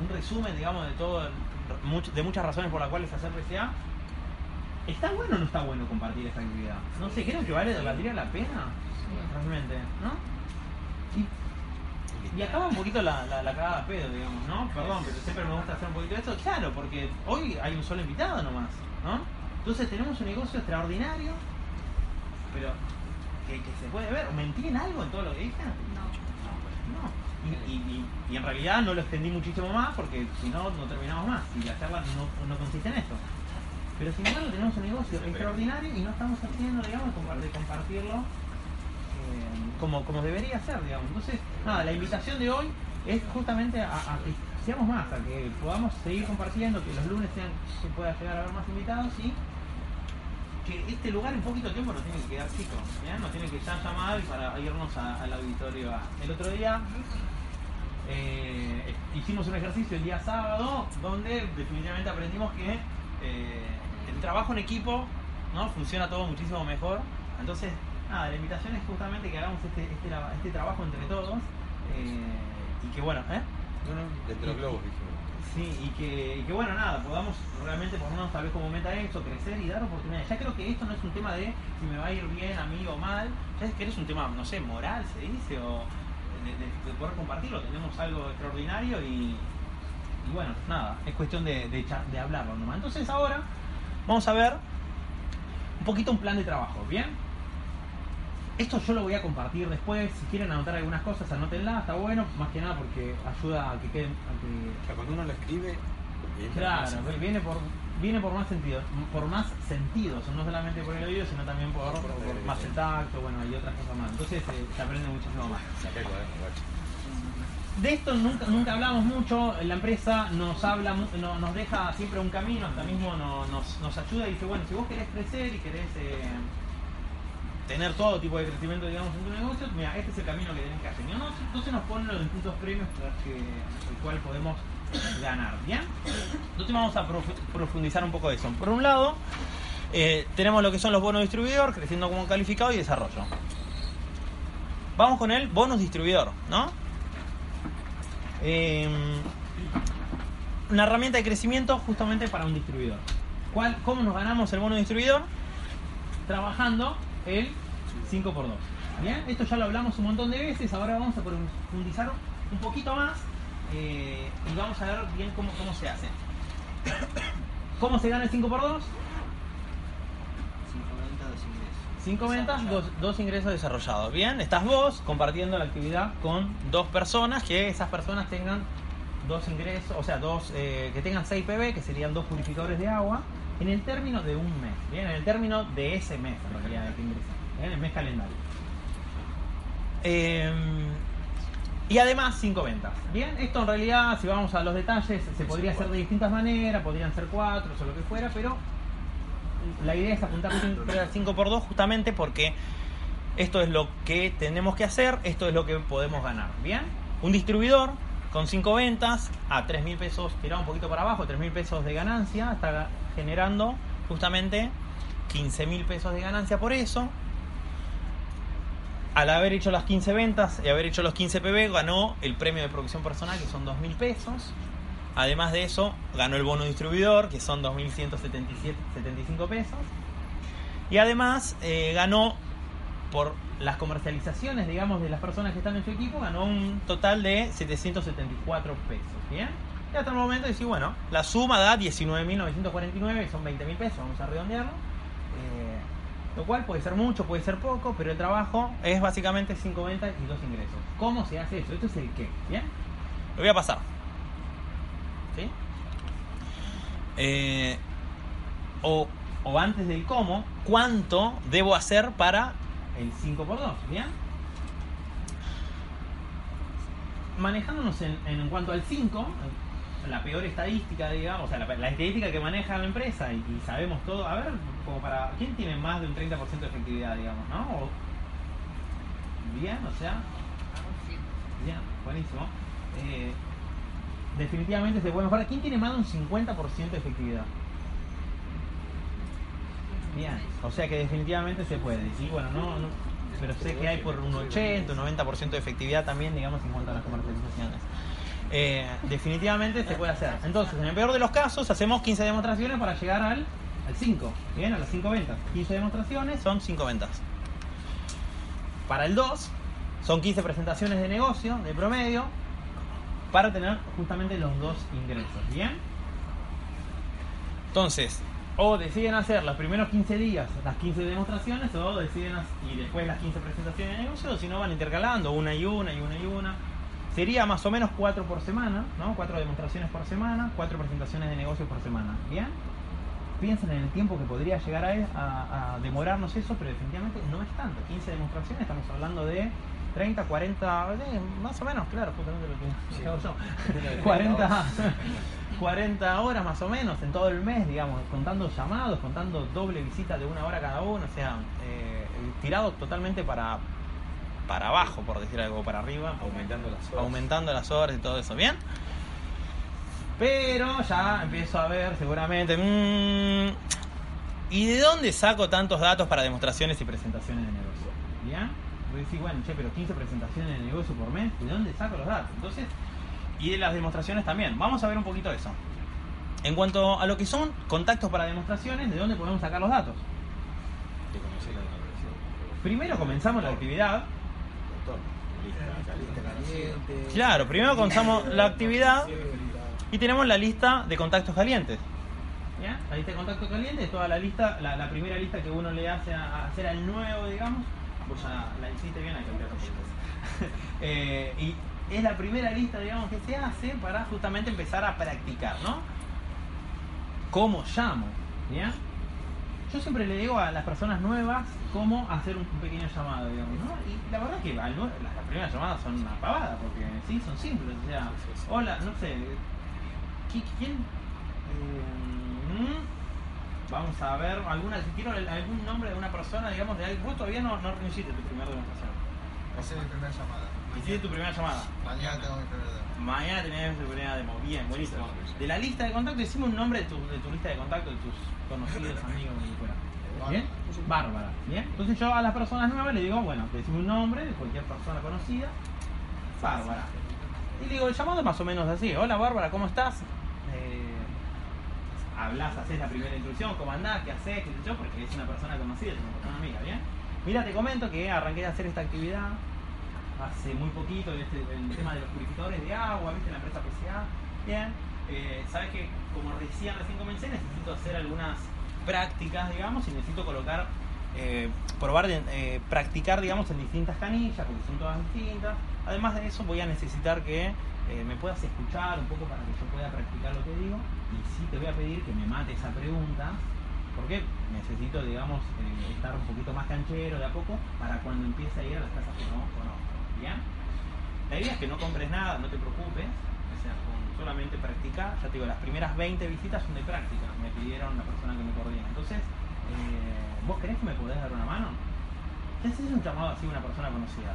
un resumen, digamos, de todo, de muchas razones por las cuales hacer RCA, ¿está bueno o no está bueno compartir esta actividad? No sé, creo que vale, valdría la pena, realmente, ¿no? Y, y acaba un poquito la, la, la cagada pedo, digamos, ¿no? Perdón, pero siempre me gusta hacer un poquito de esto. Claro, porque hoy hay un solo invitado nomás, ¿no? Entonces tenemos un negocio extraordinario, pero que, que se puede ver. ¿Mentí en algo en todo lo que dije? No. Y, y- y- y en realidad no lo extendí muchísimo más porque si no, no terminamos más. Y la charla no, no consiste en esto. Pero sin embargo tenemos un negocio extraordinario y no estamos haciendo, digamos, de compartirlo eh, como, como debería ser, digamos. Entonces, nada, la invitación de hoy es justamente a, a que seamos más, a que podamos seguir compartiendo, que los lunes sean, se pueda llegar a haber más invitados y que este lugar en poquito tiempo nos tiene que quedar chico, ¿bien? nos tiene que ya llamar para irnos a- al auditorio. El otro día Eh, hicimos un ejercicio el día sábado donde definitivamente aprendimos que eh, el trabajo en equipo ¿no? funciona todo muchísimo mejor. Entonces, nada, la invitación es justamente que hagamos este, este, este trabajo entre todos eh, y que bueno, ¿eh? No, no, desde los globos dijimos. Sí, y que, y que bueno, nada, podamos realmente ponernos tal vez como meta eso, crecer y dar oportunidades. Ya creo que esto no es un tema de si me va a ir bien a mí o mal, ya es que es un tema, no sé, moral se dice, o de, de- de poder compartirlo. Tenemos algo extraordinario y, bueno, nada, es cuestión de, de, hablarlo nomás. Entonces ahora vamos a ver un poquito un plan de trabajo, ¿bien? Esto yo lo voy a compartir después. Si quieren anotar algunas cosas, anótenla, está bueno, más que nada porque ayuda a que queden. O sea, cuando uno lo escribe, Claro, viene por viene por más sentido, por más sentidos, no solamente por el oído, sino también por, por más el tacto, bueno, y otras cosas más. Entonces eh, se aprende muchísimo más. De esto nunca, nunca hablamos mucho, la empresa nos habla, no- nos deja siempre un camino, hasta mismo no- nos, nos ayuda y dice, bueno, si vos querés crecer y querés eh, tener todo tipo de crecimiento, digamos, en tu negocio, mira, este es el camino que tenés que hacer. Y no- Entonces nos ponen los distintos premios que, el cual podemos ganar, ¿bien? Entonces vamos a profu- profundizar un poco eso. Por un lado, eh, tenemos lo que son los bonos distribuidor, creciendo como calificado y desarrollo. Vamos con el bonus distribuidor, ¿no? Eh, una herramienta de crecimiento justamente para un distribuidor. ¿Cuál, ¿Cómo nos ganamos el bono distribuidor? Trabajando el 5x2. Bien, esto ya lo hablamos un montón de veces, ahora vamos a profundizar un poquito más eh, y vamos a ver bien cómo, cómo se hace. (coughs) ¿Cómo se gana el 5x2? 5 ventas, dos, dos ingresos desarrollados. Bien, estás vos compartiendo la actividad con dos personas, que esas personas tengan dos ingresos, o sea, dos eh, que tengan 6 PB, que serían dos purificadores de agua, en el término de un mes. Bien, en el término de ese mes, en realidad, de que ingresan. Bien, el mes calendario. Eh, y además, 5 ventas. Bien, esto en realidad, si vamos a los detalles, se podría hacer de distintas maneras, podrían ser 4 o lo que fuera, pero la idea es apuntar (coughs) siempre al 5 por 2 justamente porque esto es lo que tenemos que hacer, esto es lo que podemos ganar. Bien, un distribuidor con 5 ventas a 3 mil pesos, tirado un poquito para abajo, 3 mil pesos de ganancia, está generando justamente 15 mil pesos de ganancia por eso. Al haber hecho las 15 ventas y haber hecho los 15 PB, ganó el premio de producción personal, que son 2 mil pesos. Además de eso, ganó el bono distribuidor, que son 2.175 pesos. Y además eh, ganó, por las comercializaciones, digamos, de las personas que están en su equipo, ganó un total de 774 pesos. ¿Bien? Y hasta el momento decís, bueno, la suma da 19.949, que son 20.000 pesos, vamos a redondearlo. Lo cual puede ser mucho, puede ser poco, pero el trabajo es básicamente 5 ventas y 2 ingresos. ¿Cómo se hace eso? Esto es el qué. ¿Bien? Lo voy a pasar. ¿sí? Eh, o, o antes del cómo, ¿cuánto debo hacer para el 5x2? ¿Bien? Manejándonos en, en cuanto al 5, la peor estadística, digamos, o sea, la, estadística que maneja la empresa y, y sabemos todo, a ver, como para, ¿quién tiene más de un 30% de efectividad, digamos, no? O- bien, o sea, bien, buenísimo. Eh, definitivamente se puede mejorar. ¿Quién tiene más de un 50% de efectividad? Bien, o sea que definitivamente se puede. Y bueno, no, no- pero sé que hay por un 80, un 90% de efectividad también, digamos, en cuanto a las comercializaciones. Eh, definitivamente se puede hacer. Entonces, en el peor de los casos, hacemos 15 demostraciones para llegar al, al 5. Bien, a las 5 ventas. 15 demostraciones son 5 ventas. Para el 2, son 15 presentaciones de negocio, de promedio, para tener justamente los dos ingresos. ¿Bien? Entonces, o deciden hacer los primeros 15 días las 15 demostraciones, o deciden y después las 15 presentaciones de negocio, o si no van intercalando una y una y una y una. Sería más o menos 4 por semana, ¿no? 4 demostraciones por semana, 4 presentaciones de negocio por semana. ¿Bien? Piensen en el tiempo que podría llegar a, a- a demorarnos eso, pero definitivamente no es tanto. 15 demostraciones, estamos hablando de 30, 40, eh, más o menos, claro, justamente lo que Sí. hago yo. Depende de 40, 40 (laughs) horas más o menos en todo el mes, digamos, contando llamados, contando doble visita de una hora cada uno, o sea, eh, tirado totalmente para para abajo, por decir algo, para arriba. Aumentando las horas. Aumentando las horas y todo eso, ¿bien? Pero ya empiezo a ver seguramente... mm, ¿Y de dónde saco tantos datos para demostraciones y presentaciones de negocio? ¿Bien? Voy a decir, bueno, che, pero 15 presentaciones de negocio por mes, ¿de dónde saco los datos? Entonces, y de las demostraciones también. Vamos a ver un poquito eso. En cuanto a lo que son contactos para demostraciones, ¿de dónde podemos sacar los datos? Primero comenzamos la actividad. Claro, primero comenzamos la actividad y tenemos la lista de contactos calientes. ¿Ya? La lista de contactos calientes es toda la lista, la, primera lista que uno le hace a, hacer al nuevo, digamos. Vos ya la hiciste bien, hay que cambiar (laughs) eh, Y es la primera lista, digamos, que se hace para justamente empezar a practicar, ¿no? ¿Cómo llamo? ¿Ya? Yo siempre le digo a las personas nuevas cómo hacer un pequeño llamado, digamos, ¿no? Y la verdad que al nue- las, las primeras llamadas son una pavada, porque sí, son simples. O sea, hola, no sé, ¿qui- ¿quién? Eh, mm, vamos a ver, alguna, si quiero algún nombre de una persona, digamos, de alguien. Vos todavía no, no tu primera demostración. Es mi primera llamada. Hiciste tu primera llamada. Mañana tengo mi primera llamada. Mañana tenés tu primera demo. Bien, buenísimo. De la lista de contactos, decime un nombre de tu, de tu lista de contactos, de tus conocidos, amigos, que fuera. ¿Bien? Bárbara. ¿Bien? Entonces yo a las personas nuevas le digo, bueno, decime un nombre de cualquier persona conocida. Bárbara. Y le digo, el llamado es más o menos así. Hola Bárbara, ¿cómo estás? Eh, hablas, haces la primera introducción, ¿cómo andás? ¿Qué haces? ¿Qué sé yo? Porque es una persona conocida, es una persona amiga, ¿bien? Mira, te comento que arranqué de hacer esta actividad hace muy poquito, ¿viste? el tema de los purificadores de agua, ¿viste? la empresa PCA. Bien, eh, sabes que como recién, recién comencé, necesito hacer algunas prácticas, digamos, y necesito colocar, eh, probar, eh, practicar, digamos, en distintas canillas, porque son todas distintas. Además de eso, voy a necesitar que eh, me puedas escuchar un poco para que yo pueda practicar lo que digo. Y sí te voy a pedir que me mate esa pregunta, porque necesito, digamos, estar un poquito más canchero de a poco para cuando empiece a ir a las casas que no conozco. ¿Bien? La idea es que no compres nada, no te preocupes, o sea, con solamente practicar. Ya te digo, las primeras 20 visitas son de práctica, me pidieron la persona que me coordina. Entonces, eh, ¿vos querés que me podés dar una mano? ¿Qué haces un llamado así a una persona conocida?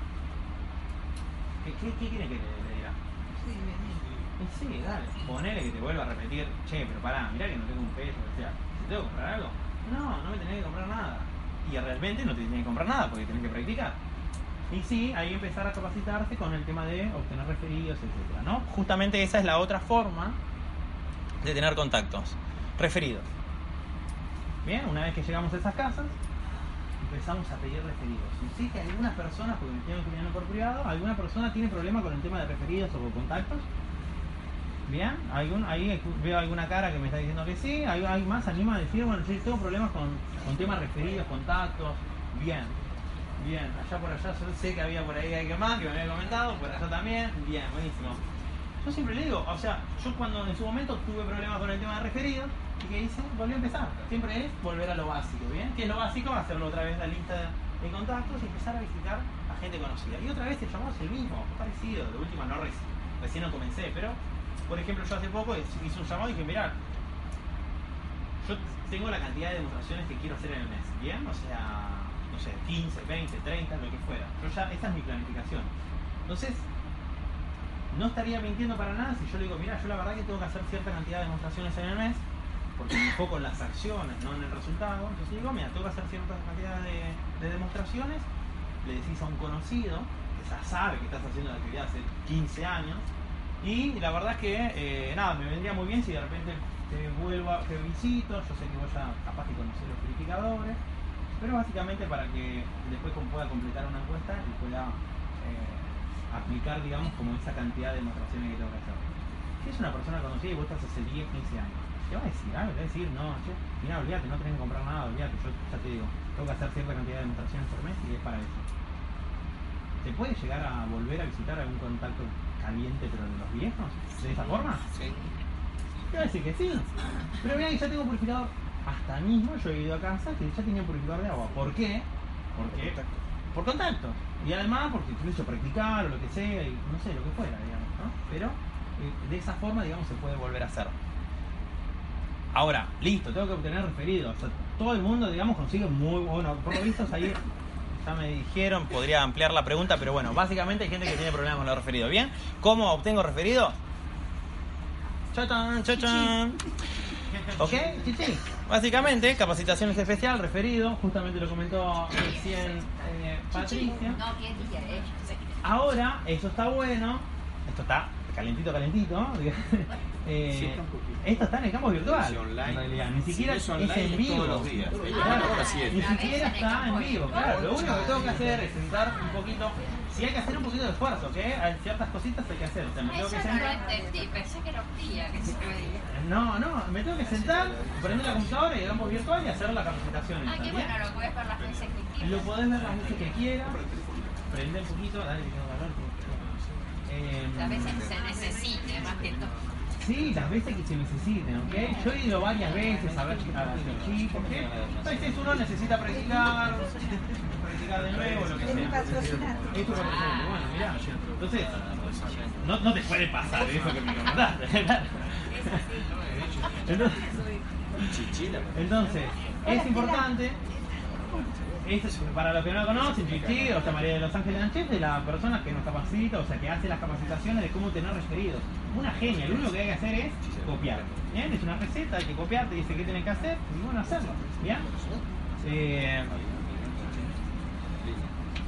¿Qué, qué, qué quiere que le, le diga? Y sí, dale. Ponele que te vuelva a repetir, che, pero pará, mirá que no tengo un peso, o sea, ¿te tengo que comprar algo? No, no me tenés que comprar nada. Y realmente no te tenés que comprar nada porque tenés que practicar. Y sí, ahí empezar a capacitarse con el tema de obtener referidos, etcétera, ¿no? Justamente esa es la otra forma de tener contactos. Referidos. Bien, una vez que llegamos a esas casas, empezamos a pedir referidos. Y sí que algunas personas, porque me tienen opinión por privado, alguna persona tiene problema con el tema de referidos o con contactos. Bien, ¿Algún, ahí veo alguna cara que me está diciendo que sí, hay, hay más, anima a decir, bueno, yo tengo problemas con, con temas referidos, contactos, bien, bien, allá por allá, yo sé que había por ahí alguien más que me había comentado, por allá también, bien, buenísimo. Yo siempre le digo, o sea, yo cuando en su momento tuve problemas con el tema de referidos, ¿y qué hice? Volví a empezar. Siempre es volver a lo básico, ¿bien? ¿Qué es lo básico? Hacerlo otra vez la lista de contactos y empezar a visitar a gente conocida. Y otra vez el llamado es el mismo, parecido, de última no reci- recién no comencé, pero por ejemplo yo hace poco hice un llamado y dije, mirá, yo tengo la cantidad de demostraciones que quiero hacer en el mes, ¿bien? O sea, no sé, 15, 20, 30, lo que fuera. Yo ya, esa es mi planificación. Entonces, no estaría mintiendo para nada si yo le digo, mira, yo la verdad que tengo que hacer cierta cantidad de demostraciones en el mes, porque me enfoco en las acciones, no en el resultado. Entonces digo, mira, tengo que hacer cierta cantidad de, de demostraciones, le decís a un conocido, que ya sabe que estás haciendo la actividad hace 15 años, y la verdad es que, eh, nada, me vendría muy bien si de repente te vuelvo, a- te visito, yo sé que vos ya capaz que conocés los purificadores, pero básicamente para que después pueda completar una encuesta y pueda eh, aplicar, digamos, como esa cantidad de demostraciones que tengo que hacer. Si es una persona conocida y vos estás hace 10, 15 años, ¿te va a decir algo? Te va a decir, no, che, mira, olvídate, no tenés que comprar nada, olvídate, yo ya te digo, tengo que hacer cierta cantidad de demostraciones por mes y es para eso. ¿Se puede llegar a volver a visitar algún contacto caliente pero de los viejos? ¿De esa forma? Sí. Te voy a decir que sí. Pero mira ya tengo purificador. Hasta mismo yo he ido a casa que ya tenía un purificador de agua. ¿Por qué? Porque por contacto. Y además porque incluso practicar o lo que sea, y no sé, lo que fuera, digamos, ¿no? Pero eh, de esa forma, digamos, se puede volver a hacer. Ahora, listo, tengo que obtener referidos. O sea, todo el mundo, digamos, consigue muy bueno. Por lo visto, ahí (laughs) ya me dijeron, podría ampliar la pregunta, pero bueno, básicamente hay gente que tiene problemas con los referidos. ¿Bien? ¿Cómo obtengo referido? Chachan, chachan. ¿Ok? Sí, sí. Básicamente, capacitaciones especial, referido, justamente lo comentó recién eh, Patricia. No, ¿qué día es? Ahora, eso está bueno, esto está calentito, calentito. (laughs) Eh, esto está en el campo virtual. Sí, online. En realidad, ni Si siquiera es online, en vivo. todos los días. Claro, sí es. ni siquiera está en vivo. Claro, lo único que tengo que hacer es sentar un poquito. Si hay que hacer un poquito de esfuerzo, que hay ciertas cositas hay que hacer. O sea, me tengo que no lo sentar. entendí, pensé que era un día que se podía. No, no, me tengo que sentar, prender la computadora y campo virtual y hacer la capacitación. Ah, qué bueno, lo puedes ver las veces que Lo quieras. podés ver las veces que quieras. Prende un poquito, dale que tengo calor. Eh, Las veces que se necesite, más que todo. Sí, las veces que se necesiten, ¿ok? Yo he ido varias veces a ver a los chicos, ¿ok? A veces uno necesita practicar, practicar de nuevo, lo que sea. Es tu patrocinante, bueno, mirá. Entonces, no, no te puede pasar eso que me comentaste. (laughs) Entonces, entonces, es importante, para los que no lo conocen, Chichi, o sea, María de los Ángeles Sánchez, de la persona que nos capacita, o sea, que hace las capacitaciones de cómo tener referidos. Una genia, lo único que hay que hacer es copiar. ¿Bien? Es una receta, hay que copiar, te dice qué tienes que hacer, y bueno, hacerlo. ¿Bien? Eh,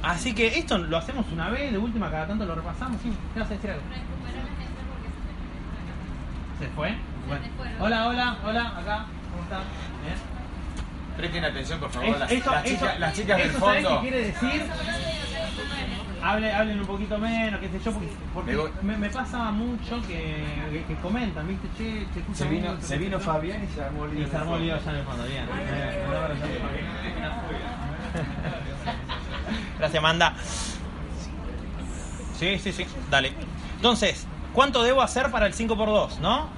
así que esto lo hacemos una vez, de última, cada tanto lo repasamos. Sí, ¿qué vas a decir algo? ¿Se fue? Bueno. Hola, hola, hola, acá, ¿cómo están? ¿Bien? Presten atención, por favor, Es- las, eso- las eso- chicas, las chicas del eso, ¿sabes fondo. qué quiere decir? Hable, hablen un poquito menos, qué sé yo, porque, porque Me me, me pasa mucho que, que, que comentan, ¿viste? Che, te Se vino, mucho, se vino. Fabián y se armó lío Y se el armó fondo. lío allá en el fondo, bien. (laughs) Gracias, Amanda. Sí, sí, sí, dale. Entonces, ¿cuánto debo hacer para el 5x2, no?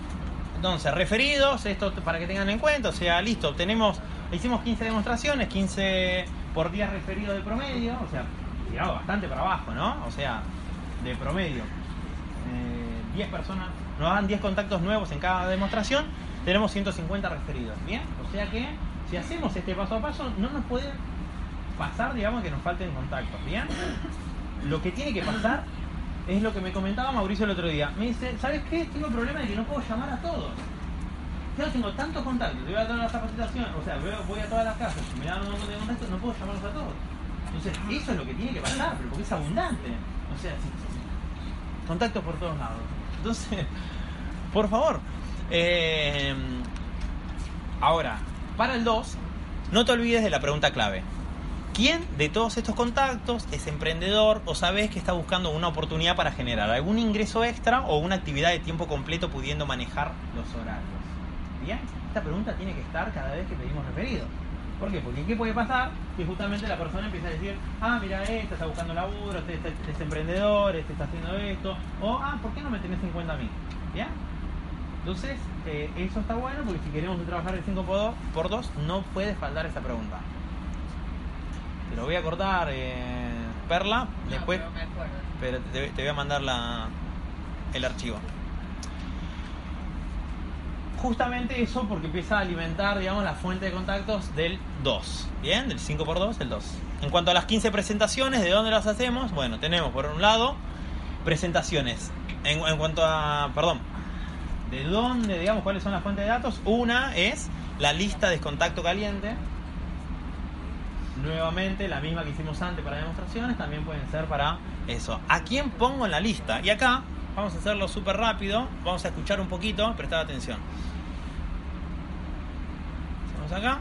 Entonces, referidos, esto para que tengan en cuenta, o sea, listo, tenemos, hicimos 15 demostraciones, 15 por día referido de promedio, o sea, tirado bastante para abajo, ¿no? O sea, de promedio. Eh, 10 personas, nos dan 10 contactos nuevos en cada demostración, tenemos 150 referidos, ¿bien? O sea que si hacemos este paso a paso, no nos puede pasar, digamos, que nos falten contactos, ¿bien? Lo que tiene que pasar es lo que me comentaba Mauricio el otro día. Me dice, ¿sabes qué? Tengo el problema de que no puedo llamar a todos. Yo tengo tantos contactos, voy a todas las capacitaciones, o sea, voy a todas las casas, me dan un montón de contactos, no puedo llamarlos a todos. Entonces, eso es lo que tiene que pasar, pero porque es abundante. O sea, contactos por todos lados. Entonces, (laughs) por favor. eh, ahora, para el 2, no te olvides de la pregunta clave. ¿Quién de todos estos contactos es emprendedor o sabes que está buscando una oportunidad para generar algún ingreso extra o una actividad de tiempo completo pudiendo manejar los horarios? Bien, esta pregunta tiene que estar cada vez que pedimos referido. ¿Por qué? Porque ¿qué puede pasar? Que justamente la persona empieza a decir, ah, mira, este está buscando laburo, este, este- este es emprendedor, este está haciendo esto, o, ah, ¿por qué no me tenés en cuenta a mí? ¿Bien? Entonces, eh, eso está bueno porque si queremos trabajar el 5 por 2, por 2 no puede faltar esa pregunta. Te lo voy a cortar, eh, Perla, después, me pero te, te voy a mandar la, el archivo. Justamente eso porque empieza a alimentar, digamos, la fuente de contactos del 2, ¿bien? Del 5 por 2 el 2. En cuanto a las 15 presentaciones, ¿de dónde las hacemos? Bueno, tenemos por un lado presentaciones. En, en cuanto a, perdón, ¿de dónde, digamos, cuáles son las fuentes de datos? Una es la lista de contacto caliente. Nuevamente, la misma que hicimos antes para demostraciones, también pueden ser para eso. ¿A quién pongo en la lista? Y acá, vamos a hacerlo súper rápido, vamos a escuchar un poquito, prestad atención. Acá.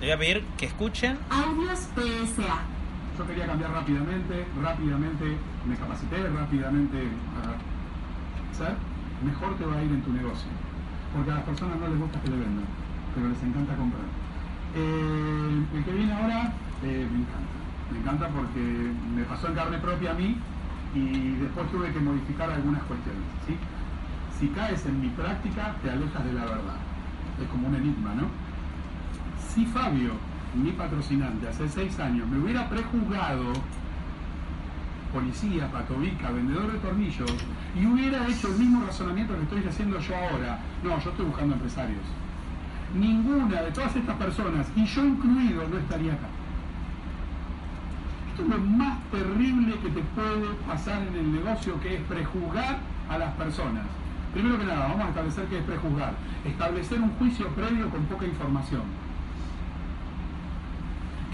Le voy a pedir que escuchen. Audios PSA. Yo quería cambiar rápidamente, rápidamente me capacité, rápidamente a ser, mejor te va a ir en tu negocio. Porque a las personas no les gusta que le vendan, pero les encanta comprar. Eh, el que viene ahora eh, me encanta. Me encanta porque me pasó en carne propia a mí y después tuve que modificar algunas cuestiones. ¿sí? Si caes en mi práctica, te alejas de la verdad. Es como un enigma, ¿no? Si Fabio, mi patrocinante, hace seis años me hubiera prejuzgado policía, patovica, vendedor de tornillos, y hubiera hecho el mismo razonamiento que estoy haciendo yo ahora, no, yo estoy buscando empresarios. Ninguna de todas estas personas, y yo incluido, no estaría acá. Esto es lo más terrible que te puede pasar en el negocio, que es prejuzgar a las personas. Primero que nada, vamos a establecer qué es prejuzgar. Establecer un juicio previo con poca información.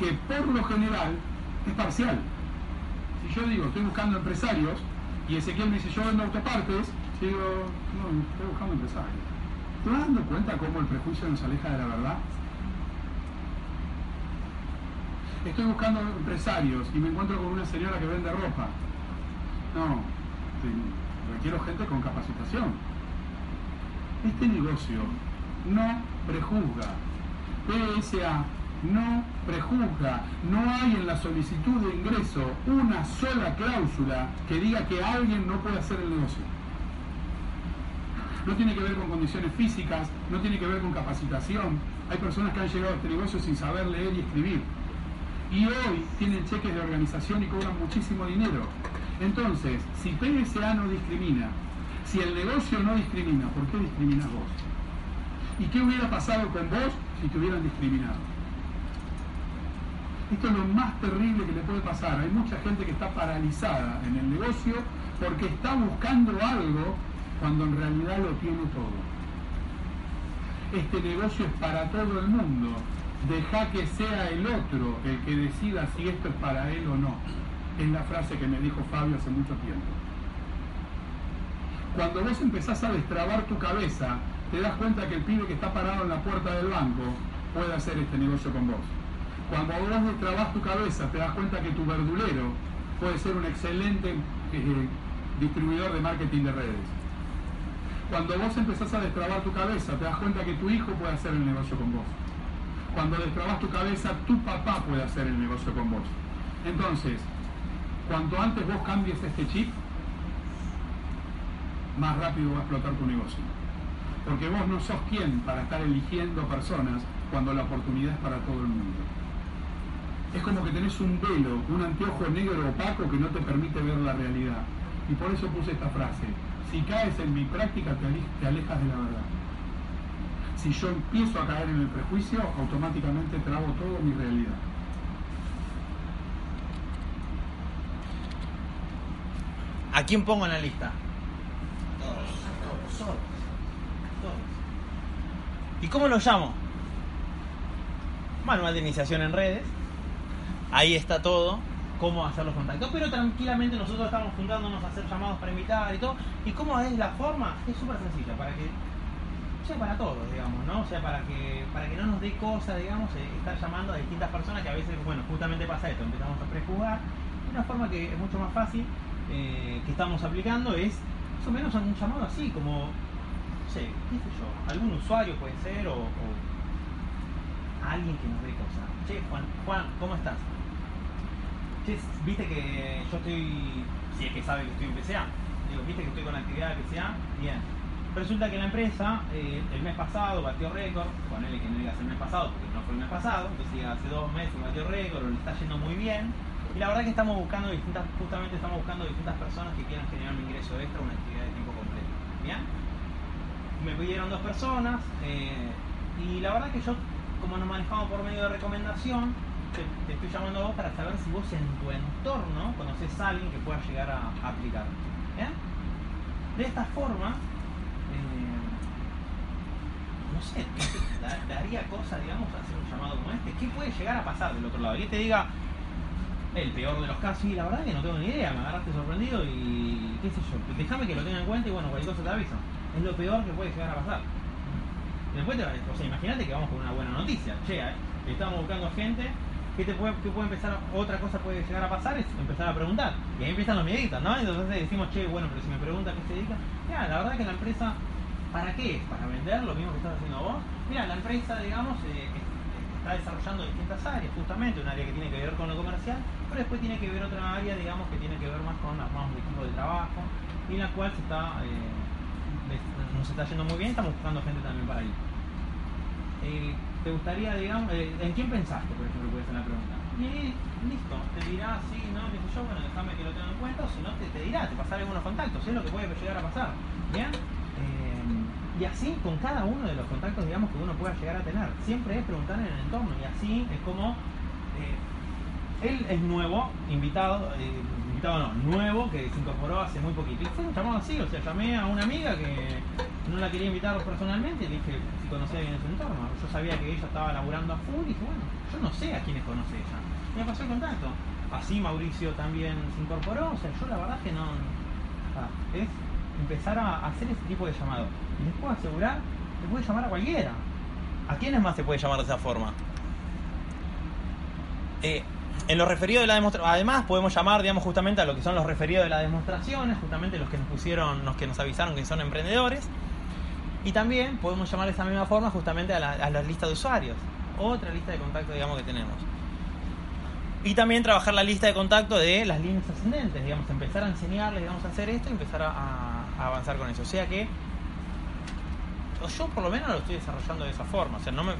Que por lo general es parcial. Si yo digo, estoy buscando empresarios, y Ezequiel me dice, yo vendo autopartes, yo digo, no, estoy buscando empresarios. ¿Te vas dando cuenta cómo el prejuicio nos aleja de la verdad? Estoy buscando empresarios y me encuentro con una señora que vende ropa. No, requiero gente con capacitación. Este negocio no prejuzga. PSA no prejuzga. No hay en la solicitud de ingreso una sola cláusula que diga que alguien no puede hacer el negocio. No tiene que ver con condiciones físicas, no tiene que ver con capacitación. Hay personas que han llegado a este negocio sin saber leer y escribir. Y hoy tienen cheques de organización y cobran muchísimo dinero. Entonces, si PSA no discrimina, si el negocio no discrimina, ¿por qué discriminas vos? ¿Y qué hubiera pasado con vos si te hubieran discriminado? Esto es lo más terrible que le puede pasar. Hay mucha gente que está paralizada en el negocio porque está buscando algo cuando en realidad lo tiene todo. Este negocio es para todo el mundo. Deja que sea el otro el que decida si esto es para él o no. Es la frase que me dijo Fabio hace mucho tiempo. Cuando vos empezás a destrabar tu cabeza, te das cuenta que el pibe que está parado en la puerta del banco puede hacer este negocio con vos. Cuando vos destrabás tu cabeza, te das cuenta que tu verdulero puede ser un excelente eh, distribuidor de marketing de redes. Cuando vos empezás a destrabar tu cabeza, te das cuenta que tu hijo puede hacer el negocio con vos. Cuando destrabas tu cabeza, tu papá puede hacer el negocio con vos. Entonces, cuanto antes vos cambies este chip, más rápido va a explotar tu negocio. Porque vos no sos quien para estar eligiendo personas cuando la oportunidad es para todo el mundo. Es como que tenés un velo, un anteojo negro opaco que no te permite ver la realidad. Y por eso puse esta frase. Si caes en mi práctica te ale- te alejas de la verdad. Si yo empiezo a caer en el prejuicio, automáticamente trago todo mi realidad. ¿A quién pongo en la lista? Todos. Todos. ¿Y cómo lo llamo? Manual de iniciación en redes. Ahí está todo. Cómo hacer los contactos. Pero tranquilamente nosotros estamos juntándonos a hacer llamados para invitar y todo. ¿Y cómo es la forma? Es súper sencilla. Para que sea para todos, digamos, ¿no? O sea, para que, para que no nos dé cosa, digamos, eh, estar llamando a distintas personas que a veces, bueno, justamente pasa esto, empezamos a prejuzgar. Una forma que es mucho más fácil eh, que estamos aplicando es más o menos un llamado así, como, no sé, qué sé yo, algún usuario puede ser o, o alguien que nos dé cosa. Che, Juan, Juan, ¿cómo estás? Che, viste que yo estoy, si es que sabe que estoy en PCA, digo, viste que estoy con actividad de PCA, bien. Resulta que la empresa eh, el mes pasado batió récord, ponele que no digas el mes pasado porque no fue el mes pasado, entonces hace dos meses batió récord, le está yendo muy bien. Y la verdad que estamos buscando distintas, justamente estamos buscando distintas personas que quieran generar un ingreso extra, una actividad de tiempo completo. ¿Bien? Me pidieron dos personas eh, y la verdad que yo, como nos manejamos por medio de recomendación, te, estoy llamando a vos para saber si vos en tu entorno conoces a alguien que pueda llegar a, a aplicar. ¿Bien? De esta forma, eh, no sé, da- daría cosa, digamos, hacer un llamado como este. ¿Qué puede llegar a pasar del otro lado? Y te diga, el peor de los casos, y la verdad que no tengo ni idea, me agarraste sorprendido y qué sé yo, déjame que lo tenga en cuenta y bueno, cualquier cosa te aviso. Es lo peor que puede llegar a pasar. Después, te, o sea, imagínate que vamos con una buena noticia. Che, eh, estamos buscando gente. ¿Qué, te puede, qué puede empezar? Otra cosa puede llegar a pasar es empezar a preguntar. Y ahí empiezan los mieditos, ¿no? Entonces decimos, che, bueno, pero si me preguntan qué se dedica. Mira, la verdad que la empresa, ¿para qué es? ¿Para vender lo mismo que estás haciendo vos? Mira, la empresa, digamos, eh, es- está desarrollando distintas áreas, justamente, un área que tiene que ver con lo comercial, pero después tiene que ver otra área, digamos, que tiene que ver más con armar un equipo de trabajo, y la cual se está, eh, nos está yendo muy bien, estamos buscando gente también para. Eh, ¿Te gustaría, digamos, eh, en quién pensaste, por ejemplo, puede ser la pregunta? Y listo, te dirá sí, no, qué sé yo, bueno, déjame que lo tenga en cuenta, o si no, te, te dirá, te pasaré algunos contactos, es lo que puede llegar a pasar, ¿bien? Eh, y así con cada uno de los contactos, digamos, que uno pueda llegar a tener. Siempre es preguntar en el entorno, y así es como eh, Él es nuevo, invitado, invitado no, nuevo, que se incorporó hace muy poquito. Y fue un llamado así, o sea, llamé a una amiga que no la quería invitar personalmente y le dije si conocía bien su entorno. Yo sabía que ella estaba laburando a full y dije, bueno, yo no sé a quiénes conoce ella. Me pasó el contacto. Así Mauricio también se incorporó, o sea, yo la verdad que no... ah, es empezar a hacer ese tipo de llamado. Y les puedo asegurar, le puede llamar a cualquiera. ¿A quiénes más se puede llamar de esa forma? Eh, en los referidos de la demostración, además podemos llamar, digamos, justamente a lo que son los referidos de las demostraciones, justamente los que nos pusieron, los que nos avisaron que son emprendedores. Y también podemos llamar de esa misma forma justamente a la, a la lista de usuarios. Otra lista de contacto, digamos, que tenemos. Y también trabajar la lista de contacto de las líneas ascendentes, digamos, empezar a enseñarles, digamos, a hacer esto y empezar a, avanzar con eso. O sea que yo por lo menos lo estoy desarrollando de esa forma. O sea, no me,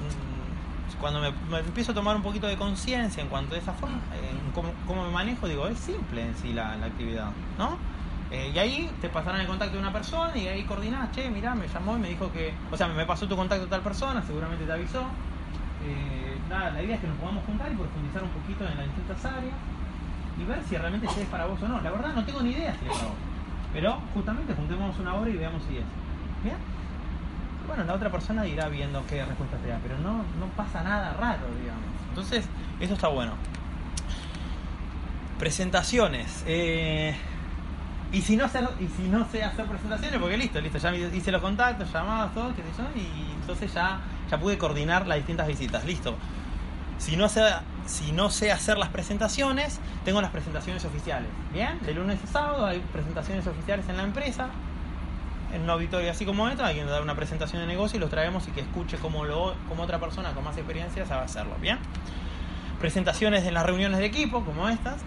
cuando me, me empiezo a tomar un poquito de conciencia en cuanto a esa forma, en cómo, cómo me manejo, digo, es simple en sí la, la actividad, ¿no? Eh, y ahí te pasarán el contacto de una persona y ahí coordinás, che, mirá, me llamó y me dijo que, o sea, me pasó tu contacto tal persona, seguramente te avisó. Eh, nada, la idea es que nos podamos juntar y profundizar un poquito en las distintas áreas y ver si realmente es para vos o no. La verdad no tengo ni idea si es para vos. Pero justamente juntemos una hora y veamos si es. ¿Bien? Bueno, la otra persona irá viendo qué respuesta te da, pero no, no pasa nada raro, digamos. Entonces, eso está bueno. Presentaciones. eh, y si no hacer, y si no sé hacer presentaciones, porque listo, listo, ya hice los contactos, llamadas, todo, qué sé yo, y entonces ya, ya pude coordinar las distintas visitas, listo. Si no, sé, si no sé hacer las presentaciones, tengo las presentaciones oficiales. Bien, de lunes a sábado hay presentaciones oficiales en la empresa, en un auditorio así como esto, alguien da una presentación de negocio y los traemos y que escuche cómo, lo, cómo otra persona con más experiencia sabe hacerlo. Bien, presentaciones en las reuniones de equipo como estas.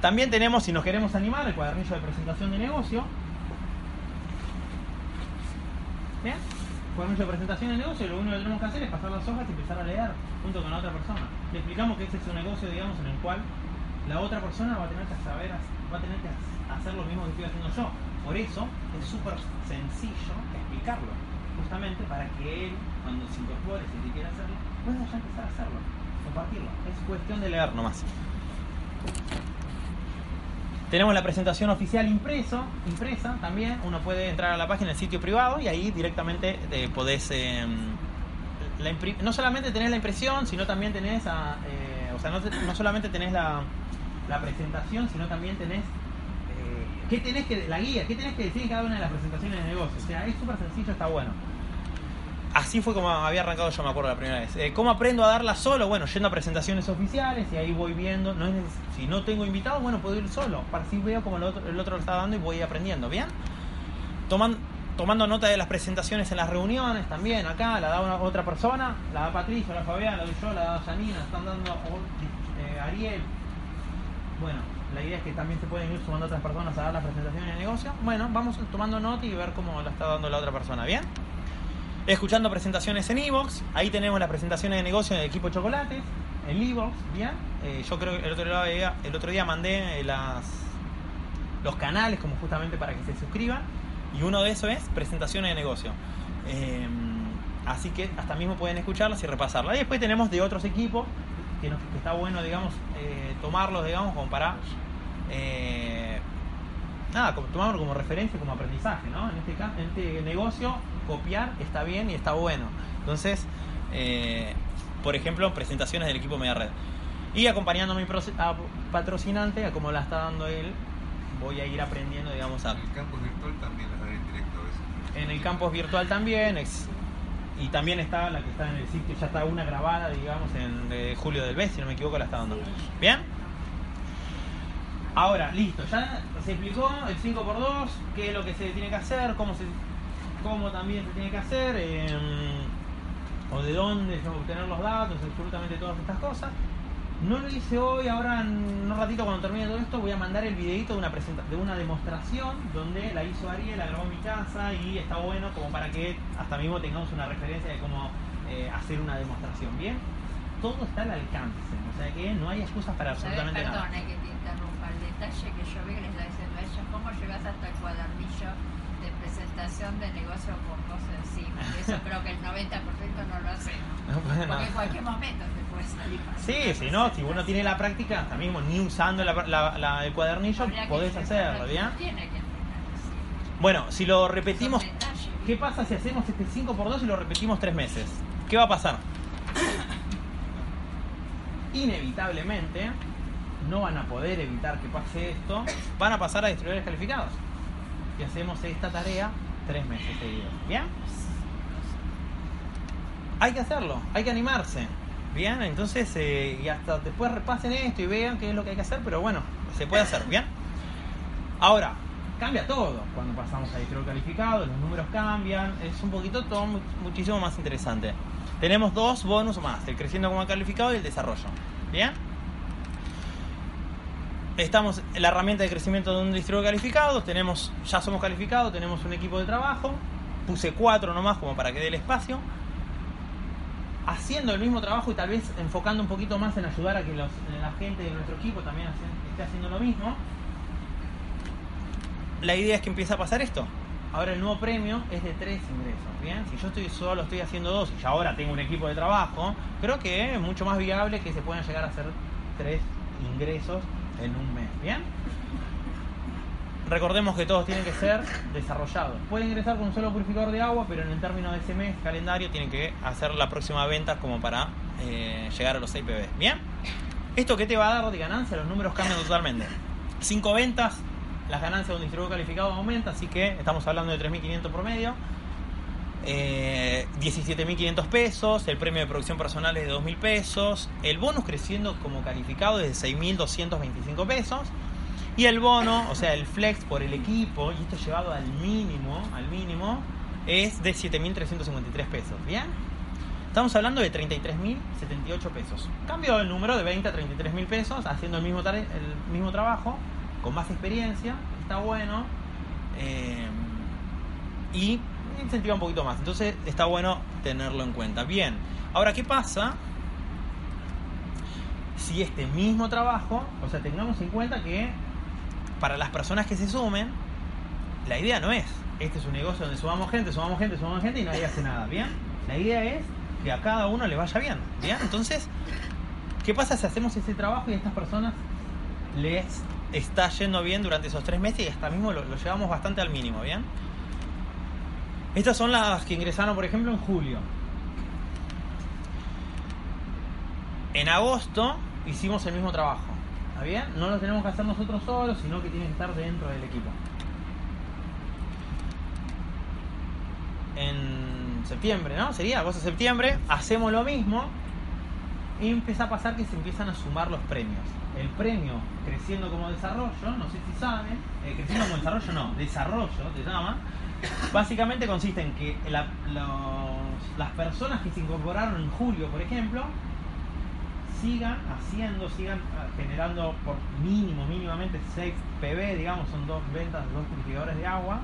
También tenemos, si nos queremos animar, el cuadernillo de presentación de negocio. Bien, cuadernillo de presentación de negocio, lo único que tenemos que hacer es pasar las hojas y empezar a leer junto con la otra persona. Le explicamos que este es un negocio, digamos, en el cual la otra persona va a tener que saber, va a tener que hacer lo mismo que estoy haciendo yo. Por eso es súper sencillo explicarlo, justamente para que él, cuando se incorpore, si quiere hacerlo, pueda ya empezar a hacerlo, compartirlo. Es cuestión de leer nomás. Tenemos la presentación oficial impreso, impresa también. Uno puede entrar a la página del sitio privado y ahí directamente eh, podés. eh, la no solamente tenés la impresión, sino también tenés. a, eh, o sea, no, no solamente tenés la, la presentación, sino también tenés. ¿Qué tenés que. La guía, ¿qué tenés que decir en cada una de las presentaciones de negocio? O sea, es súper sencillo, está bueno. Así fue como había arrancado yo, me acuerdo la primera vez. Eh, ¿Cómo aprendo a darla solo? Bueno, yendo a presentaciones oficiales y ahí voy viendo. Si no tengo invitados, bueno, puedo ir solo. Para así veo como el otro, lo está dando y voy aprendiendo, ¿bien? Toman- tomando nota de las presentaciones en las reuniones también. Acá la da una, otra persona, la da Patricia, la Fabián, la doy yo, la da Janina, están dando eh, Ariel. Bueno, la idea es que también se pueden ir sumando otras personas a dar las presentaciones de negocio. Bueno, vamos tomando nota y ver cómo la está dando la otra persona, ¿bien? escuchando presentaciones en Evox. Ahí tenemos las presentaciones de negocio del equipo Chocolates, en Evox, ¿bien? Eh, yo creo que el otro día, el otro día mandé eh, las, los canales como justamente para que se suscriban. Y uno de esos es presentaciones de negocio. Eh, así que hasta mismo pueden escucharlas y repasarlas. Y después tenemos de otros equipos que está bueno, digamos, eh, tomarlos, digamos, como para... eh, nada, como- tomarlo como referencia, como aprendizaje, ¿no? En este, en este negocio, copiar está bien y está bueno. Entonces, eh, por ejemplo, presentaciones del equipo Media Red. Y acompañando a mi a patrocinante, a como la está dando él, voy a ir aprendiendo, digamos, a... El campus virtual también las en directo a veces. En el campus virtual también, ex- y también está la que está en el sitio, ya está una grabada, digamos, en Julio del B, si no me equivoco, la está dando. ¿Bien? Ahora, listo, ya se explicó el 5x2, qué es lo que se tiene que hacer, cómo, se, cómo también se tiene que hacer, eh, o de dónde obtener los datos, absolutamente todas estas cosas. No lo hice hoy, ahora en un ratito cuando termine todo esto voy a mandar el videito de una presenta de una demostración donde la hizo Ariel, la grabó en mi casa y está bueno como para que hasta mismo tengamos una referencia de cómo eh, hacer una demostración, ¿bien? Todo está al alcance, o sea que no hay excusas para absolutamente nada. Perdona que te detalle que yo vi que le está diciendo a ella, ¿cómo llegas hasta el cuadernillo de presentación de negocio con vos encima. Y Eso creo que el 90% no lo hacemos. (laughs) No puede Porque en cualquier momento te puede salir. Sí, si no, si uno tiene la práctica, hasta mismo ni usando la- la- la- el cuadernillo, Habría podés hacerlo, así. Bueno, si lo repetimos, detalles. ¿qué pasa si hacemos este 5x2 y lo repetimos tres meses? ¿Qué va a pasar? (coughs) Inevitablemente, no van a poder evitar que pase esto, van a pasar a distribuidores calificados. Y hacemos esta tarea tres meses seguidos. ¿Bien? Hay que hacerlo, hay que animarse. Bien, entonces, eh, y hasta después repasen esto y vean qué es lo que hay que hacer, pero bueno, se puede hacer, ¿bien? Ahora, cambia todo cuando pasamos a distribuidor calificado, los números cambian, es un poquito todo mu- muchísimo más interesante. Tenemos dos bonus más, el creciendo como calificado y el desarrollo. ¿Bien? Estamos en la herramienta de crecimiento de un distribuidor calificado, tenemos, ya somos calificados, tenemos un equipo de trabajo, puse cuatro nomás como para que dé el espacio, haciendo el mismo trabajo y tal vez enfocando un poquito más en ayudar a que la gente de nuestro equipo también esté haciendo lo mismo. La idea es que empiece a pasar esto. Ahora el nuevo premio es de tres ingresos, ¿bien? Si yo estoy solo estoy haciendo dos y ahora tengo un equipo de trabajo, creo que es mucho más viable que se puedan llegar a hacer tres ingresos en un mes, ¿bien? Recordemos que todos tienen que ser desarrollados. Pueden ingresar con un solo purificador de agua, pero en el término de ese mes calendario tienen que hacer la próxima venta como para eh, llegar a los 6 PB. ¿Bien? ¿Esto qué te va a dar de ganancia? Los números cambian totalmente. 5 ventas, las ganancias de un distribuidor calificado aumenta, así que estamos hablando de 3.500 promedio. Eh, 17.500 pesos, el premio de producción personal es de 2.000 pesos, el bonus creciendo como calificado es de 6.225 pesos y el bono, o sea, el flex por el equipo, y esto llevado al mínimo, al mínimo, es de 7.353 pesos, ¿bien? Estamos hablando de 33.078 pesos. Cambio el número de 20 a 33.000 pesos, haciendo el mismo, el mismo trabajo, con más experiencia, está bueno. eh, y incentiva un poquito más. Entonces está bueno tenerlo en cuenta. Bien, ahora, ¿qué pasa si este mismo trabajo, o sea, tengamos en cuenta que para las personas que se sumen, la idea no es, este es un negocio donde sumamos gente, sumamos gente, sumamos gente y nadie hace nada, ¿bien? La idea es que a cada uno le vaya bien, ¿bien? Entonces, ¿qué pasa si hacemos ese trabajo y a estas personas les está yendo bien durante esos tres meses y hasta mismo lo, lo llevamos bastante al mínimo, ¿bien? Estas son las que ingresaron, por ejemplo, en julio. En agosto hicimos el mismo trabajo. ¿Está bien? No lo tenemos que hacer nosotros solos, sino que tiene que estar dentro del equipo. En septiembre, ¿no? Sería agosto-septiembre. Hacemos lo mismo. Y empieza a pasar que se empiezan a sumar los premios. El premio creciendo como desarrollo, no sé si saben, eh, creciendo como desarrollo no, desarrollo se llama, básicamente consiste en que las personas que se incorporaron en julio, por ejemplo, sigan haciendo, sigan ah, generando por mínimo, mínimamente 6 PB, digamos, son dos ventas, dos purificadores de agua,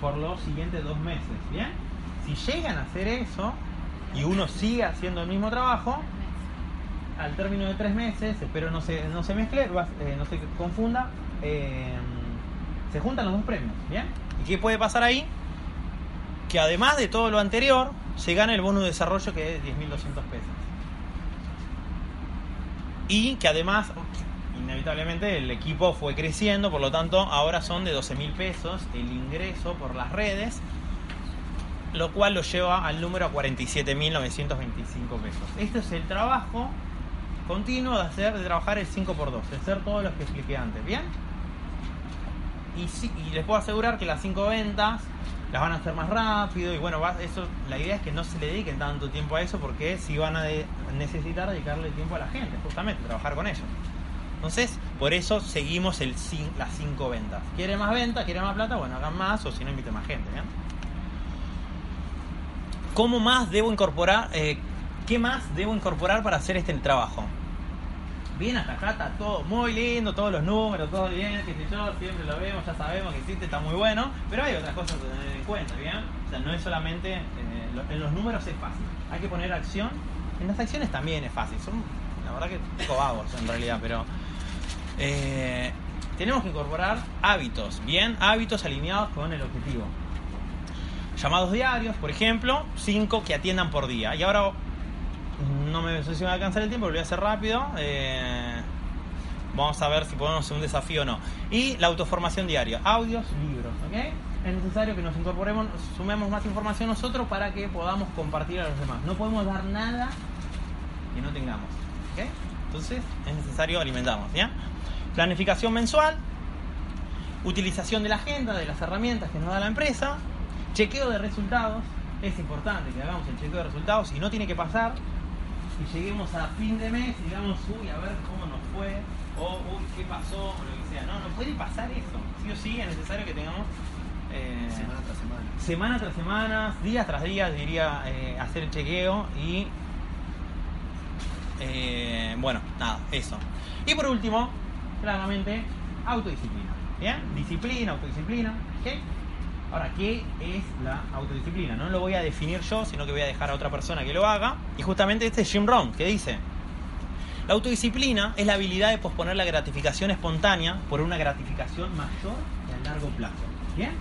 por los siguientes dos meses, ¿bien? Si llegan a hacer eso y uno sigue haciendo el mismo trabajo, al término de tres meses, espero no se, no se mezcle, eh, no se confunda, eh, se juntan los dos premios, ¿bien? ¿Y qué puede pasar ahí? Que además de todo lo anterior, se gana el bono de desarrollo que es 10.200 pesos. Y que además, inevitablemente, el equipo fue creciendo, por lo tanto, ahora son de 12.000 pesos el ingreso por las redes, lo cual lo lleva al número a 47.925 pesos. Este es el trabajo continuo de hacer, de trabajar el 5x2, de hacer todo lo que expliqué antes, ¿bien? Y, sí- y les puedo asegurar que las 5 ventas las van a hacer más rápido y bueno, va- eso, la idea es que no se le dediquen tanto tiempo a eso porque si van a necesitar dedicarle tiempo a la gente, justamente, trabajar con ellos. Entonces, por eso seguimos el, las 5 ventas. ¿Quiere más ventas? ¿Quiere más plata? Bueno, hagan más o si no, inviten más gente, ¿bien? ¿Cómo más debo incorporar? eh, ¿Qué más debo incorporar para hacer este trabajo? Bien, está todo muy lindo, todos los números, todo bien, qué sé yo, siempre lo vemos, ya sabemos que existe, está muy bueno, pero hay otras cosas que tener en cuenta, ¿bien? O sea, no es solamente, eh, en los números es fácil, hay que poner acción, en las acciones también es fácil, son la verdad que un poco vagos en realidad, pero eh, tenemos que incorporar hábitos, ¿bien? Hábitos alineados con el objetivo. llamados diarios, por ejemplo, 5 que atiendan por día. Y ahora no me sé a alcanzar el tiempo, lo voy a hacer rápido. Eh, vamos a ver si podemos hacer un desafío o no. Y la autoformación diaria, audios, libros, ¿ok? Es necesario que nos incorporemos, sumemos más información nosotros para que podamos compartir a los demás. No podemos dar nada que no tengamos, ¿ok? Entonces es necesario alimentarnos, ¿ya? Planificación mensual, utilización de la agenda, de las herramientas que nos da la empresa, chequeo de resultados, es importante que hagamos el chequeo de resultados y no tiene que pasar y lleguemos a fin de mes y digamos, uy, a ver cómo nos fue, o uy, qué pasó, o lo que sea. No, no puede pasar eso. Sí o sí es necesario que tengamos eh, Semana tras semana. semana tras semana, días tras días, diría, eh, hacer el chequeo y. eh, bueno, nada, eso. Y por último, claramente, autodisciplina. ¿Bien? Disciplina, autodisciplina. ¿ok? Ahora, ¿qué es la autodisciplina? No lo voy a definir yo, sino que voy a dejar a otra persona que lo haga. Y justamente este es Jim Rohn, que dice: La autodisciplina es la habilidad de posponer la gratificación espontánea por una gratificación mayor y a largo plazo. ¿Bien?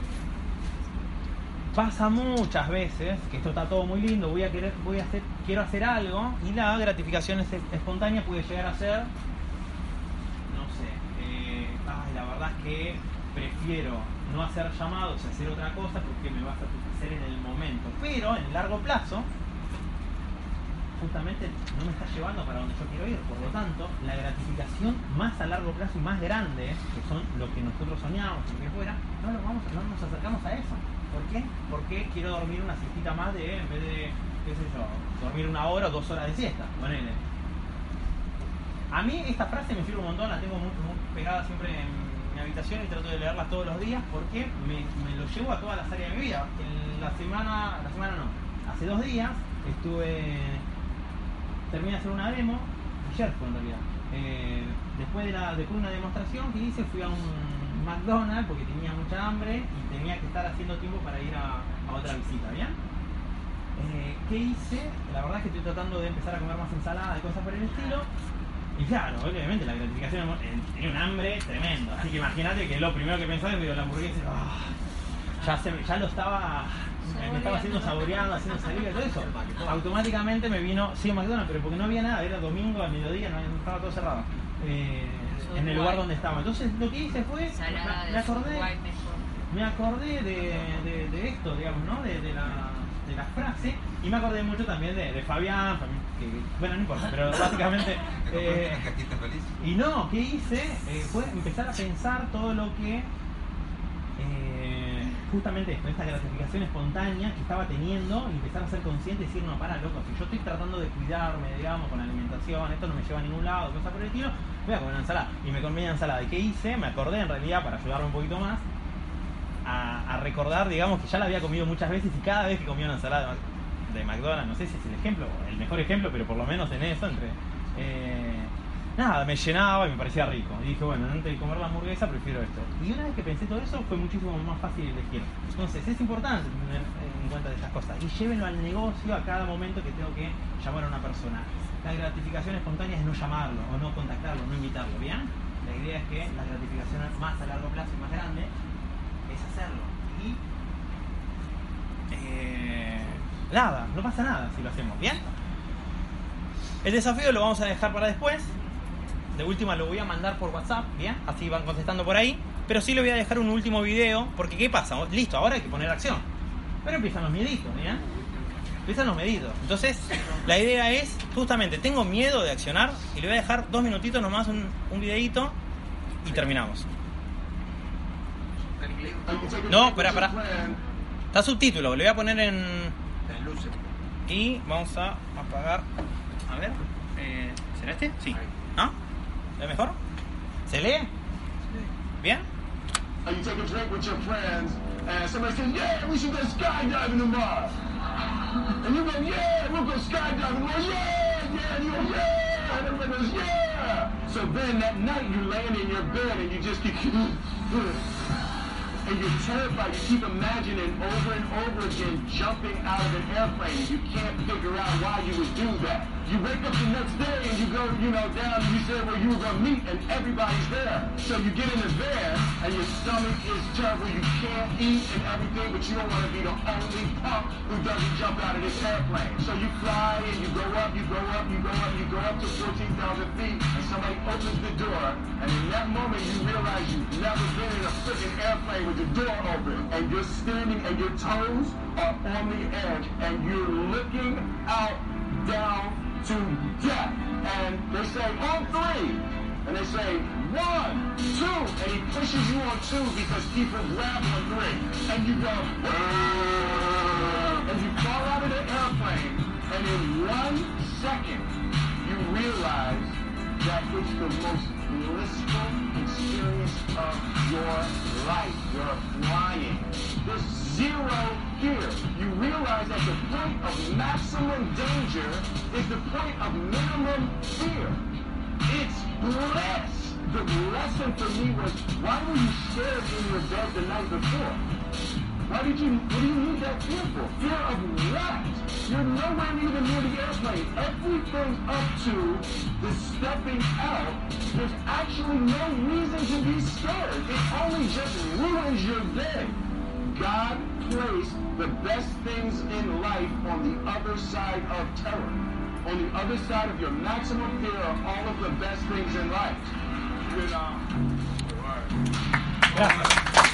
Pasa muchas veces que esto está todo muy lindo, voy a querer, voy a hacer, quiero hacer algo y la gratificación es- espontánea puede llegar a ser, no sé, eh, la verdad es que prefiero no hacer llamados y hacer otra cosa porque me va a satisfacer en el momento, pero en el largo plazo justamente no me está llevando para donde yo quiero ir. Por lo tanto, la gratificación más a largo plazo y más grande, que son lo que nosotros soñamos, lo que fuera, no, lo vamos, no nos acercamos a eso. ¿Por qué? Porque quiero dormir una siestita más de, en vez de, qué sé yo, dormir una hora o dos horas de siesta. Ponele. A mí esta frase me sirve un montón, la tengo muy, muy pegada siempre en habitación y trato de leerla todos los días porque me, lo llevo a todas las áreas de mi vida. En la semana, la semana no, hace dos días estuve, terminé de hacer una demo, ayer fue en realidad. Eh, después, de la, después de una demostración que hice fui a un McDonald's porque tenía mucha hambre y tenía que estar haciendo tiempo para ir a, a otra visita, ¿bien? Eh, ¿Qué hice? La verdad es que estoy tratando de empezar a comer más ensalada y cosas por el estilo. Y claro, obviamente la gratificación tenía un hambre tremendo. Así que imagínate que lo primero que pensaba es que la hamburguesa ah, ya, se, ya lo estaba. Me estaba haciendo saboreando, haciendo saliva y todo eso. Automáticamente me vino, sí, McDonald's, pero porque no había nada, era domingo al mediodía, no estaba todo cerrado. Eh, en el lugar donde estaba. Entonces lo que hice fue. Me acordé me acordé de, de- de esto, digamos, ¿no? De, de la, de la frase y me acordé mucho también de, de Fabián, que, bueno, no importa, pero básicamente... (laughs) ¿Te eh, feliz? y no, ¿qué hice? Eh, fue empezar a pensar todo lo que... eh, justamente esto, esta gratificación espontánea que estaba teniendo y empezar a ser consciente y decir, no, para loco, si yo estoy tratando de cuidarme, digamos, con la alimentación, esto no me lleva a ningún lado, cosas por el estilo, voy a comer una ensalada. Y me comí una ensalada. ¿Y qué hice? Me acordé en realidad, para ayudarme un poquito más, a, a recordar, digamos, que ya la había comido muchas veces y cada vez que comía una ensalada de, McDonald's, no sé si es el ejemplo, el mejor ejemplo, pero por lo menos en eso, entre... eh, nada, me llenaba y me parecía rico. Y dije, bueno, antes de comer la hamburguesa prefiero esto. Y una vez que pensé todo eso, fue muchísimo más fácil elegir. Entonces, es importante tener en cuenta de cosas. Y llévenlo al negocio a cada momento que tengo que llamar a una persona. La gratificación espontánea es no llamarlo, o no contactarlo, no invitarlo, ¿bien? La idea es que la gratificación más a largo plazo y más grande hacerlo. Y eh, nada, no pasa nada si lo hacemos, ¿bien? El desafío lo vamos a dejar para después. De última lo voy a mandar por WhatsApp, ¿bien? Así van contestando por ahí. Pero sí le voy a dejar un último video, porque ¿qué pasa? Listo, ahora hay que poner acción. Pero empiezan los mieditos, ¿bien? Empiezan los medidos. Entonces, la idea es, justamente, tengo miedo de accionar y le voy a dejar dos minutitos nomás un, un videito y terminamos. No, espera, espera. Está subtítulo, le voy a poner en. Y vamos a apagar. A ver. eh, ¿Será este? Sí. ¿Ah? ¿Es mejor? ¿Se lee? ¿Bien? You you you yeah. So then that night you're laying in your bed and you just keep, (laughs) and you're terrified. You keep imagining over and over again jumping out of an airplane, you can't figure out why you would do that. You wake up the next day and you go, you know, down and you say where you were going to meet, and everybody's there. So you get in the van, and your stomach is terrible. You can't eat and everything, but you don't want to be the only punk who doesn't jump out of this airplane. So you fly and you go up, you go up, you go up, you go up to 14,000 feet, and somebody opens the door, and in that moment you realize you've never been in a freaking airplane with the door open, and you're standing and your toes are on the edge, and you're looking out down to death. And they say on three, and they say one, two, and he pushes you on two because people grab on three, and you go, and you fall out of the airplane, and in one second you realize that it's the most blissful experience of your life. You're flying. There's zero fear. You realize that the point of maximum danger is the point of minimum fear. It's bliss. The lesson for me was, why were you scared in your bed the night before? Why did you, what do you need that fear for? Fear of what? You're nowhere even near the airplane. Everything up to the stepping out, there's actually no reason to be scared. It only just ruins your day. God placed the best things in life on the other side of terror. On the other side of your maximum fear are all of the best things in life. Good, um, Gracias.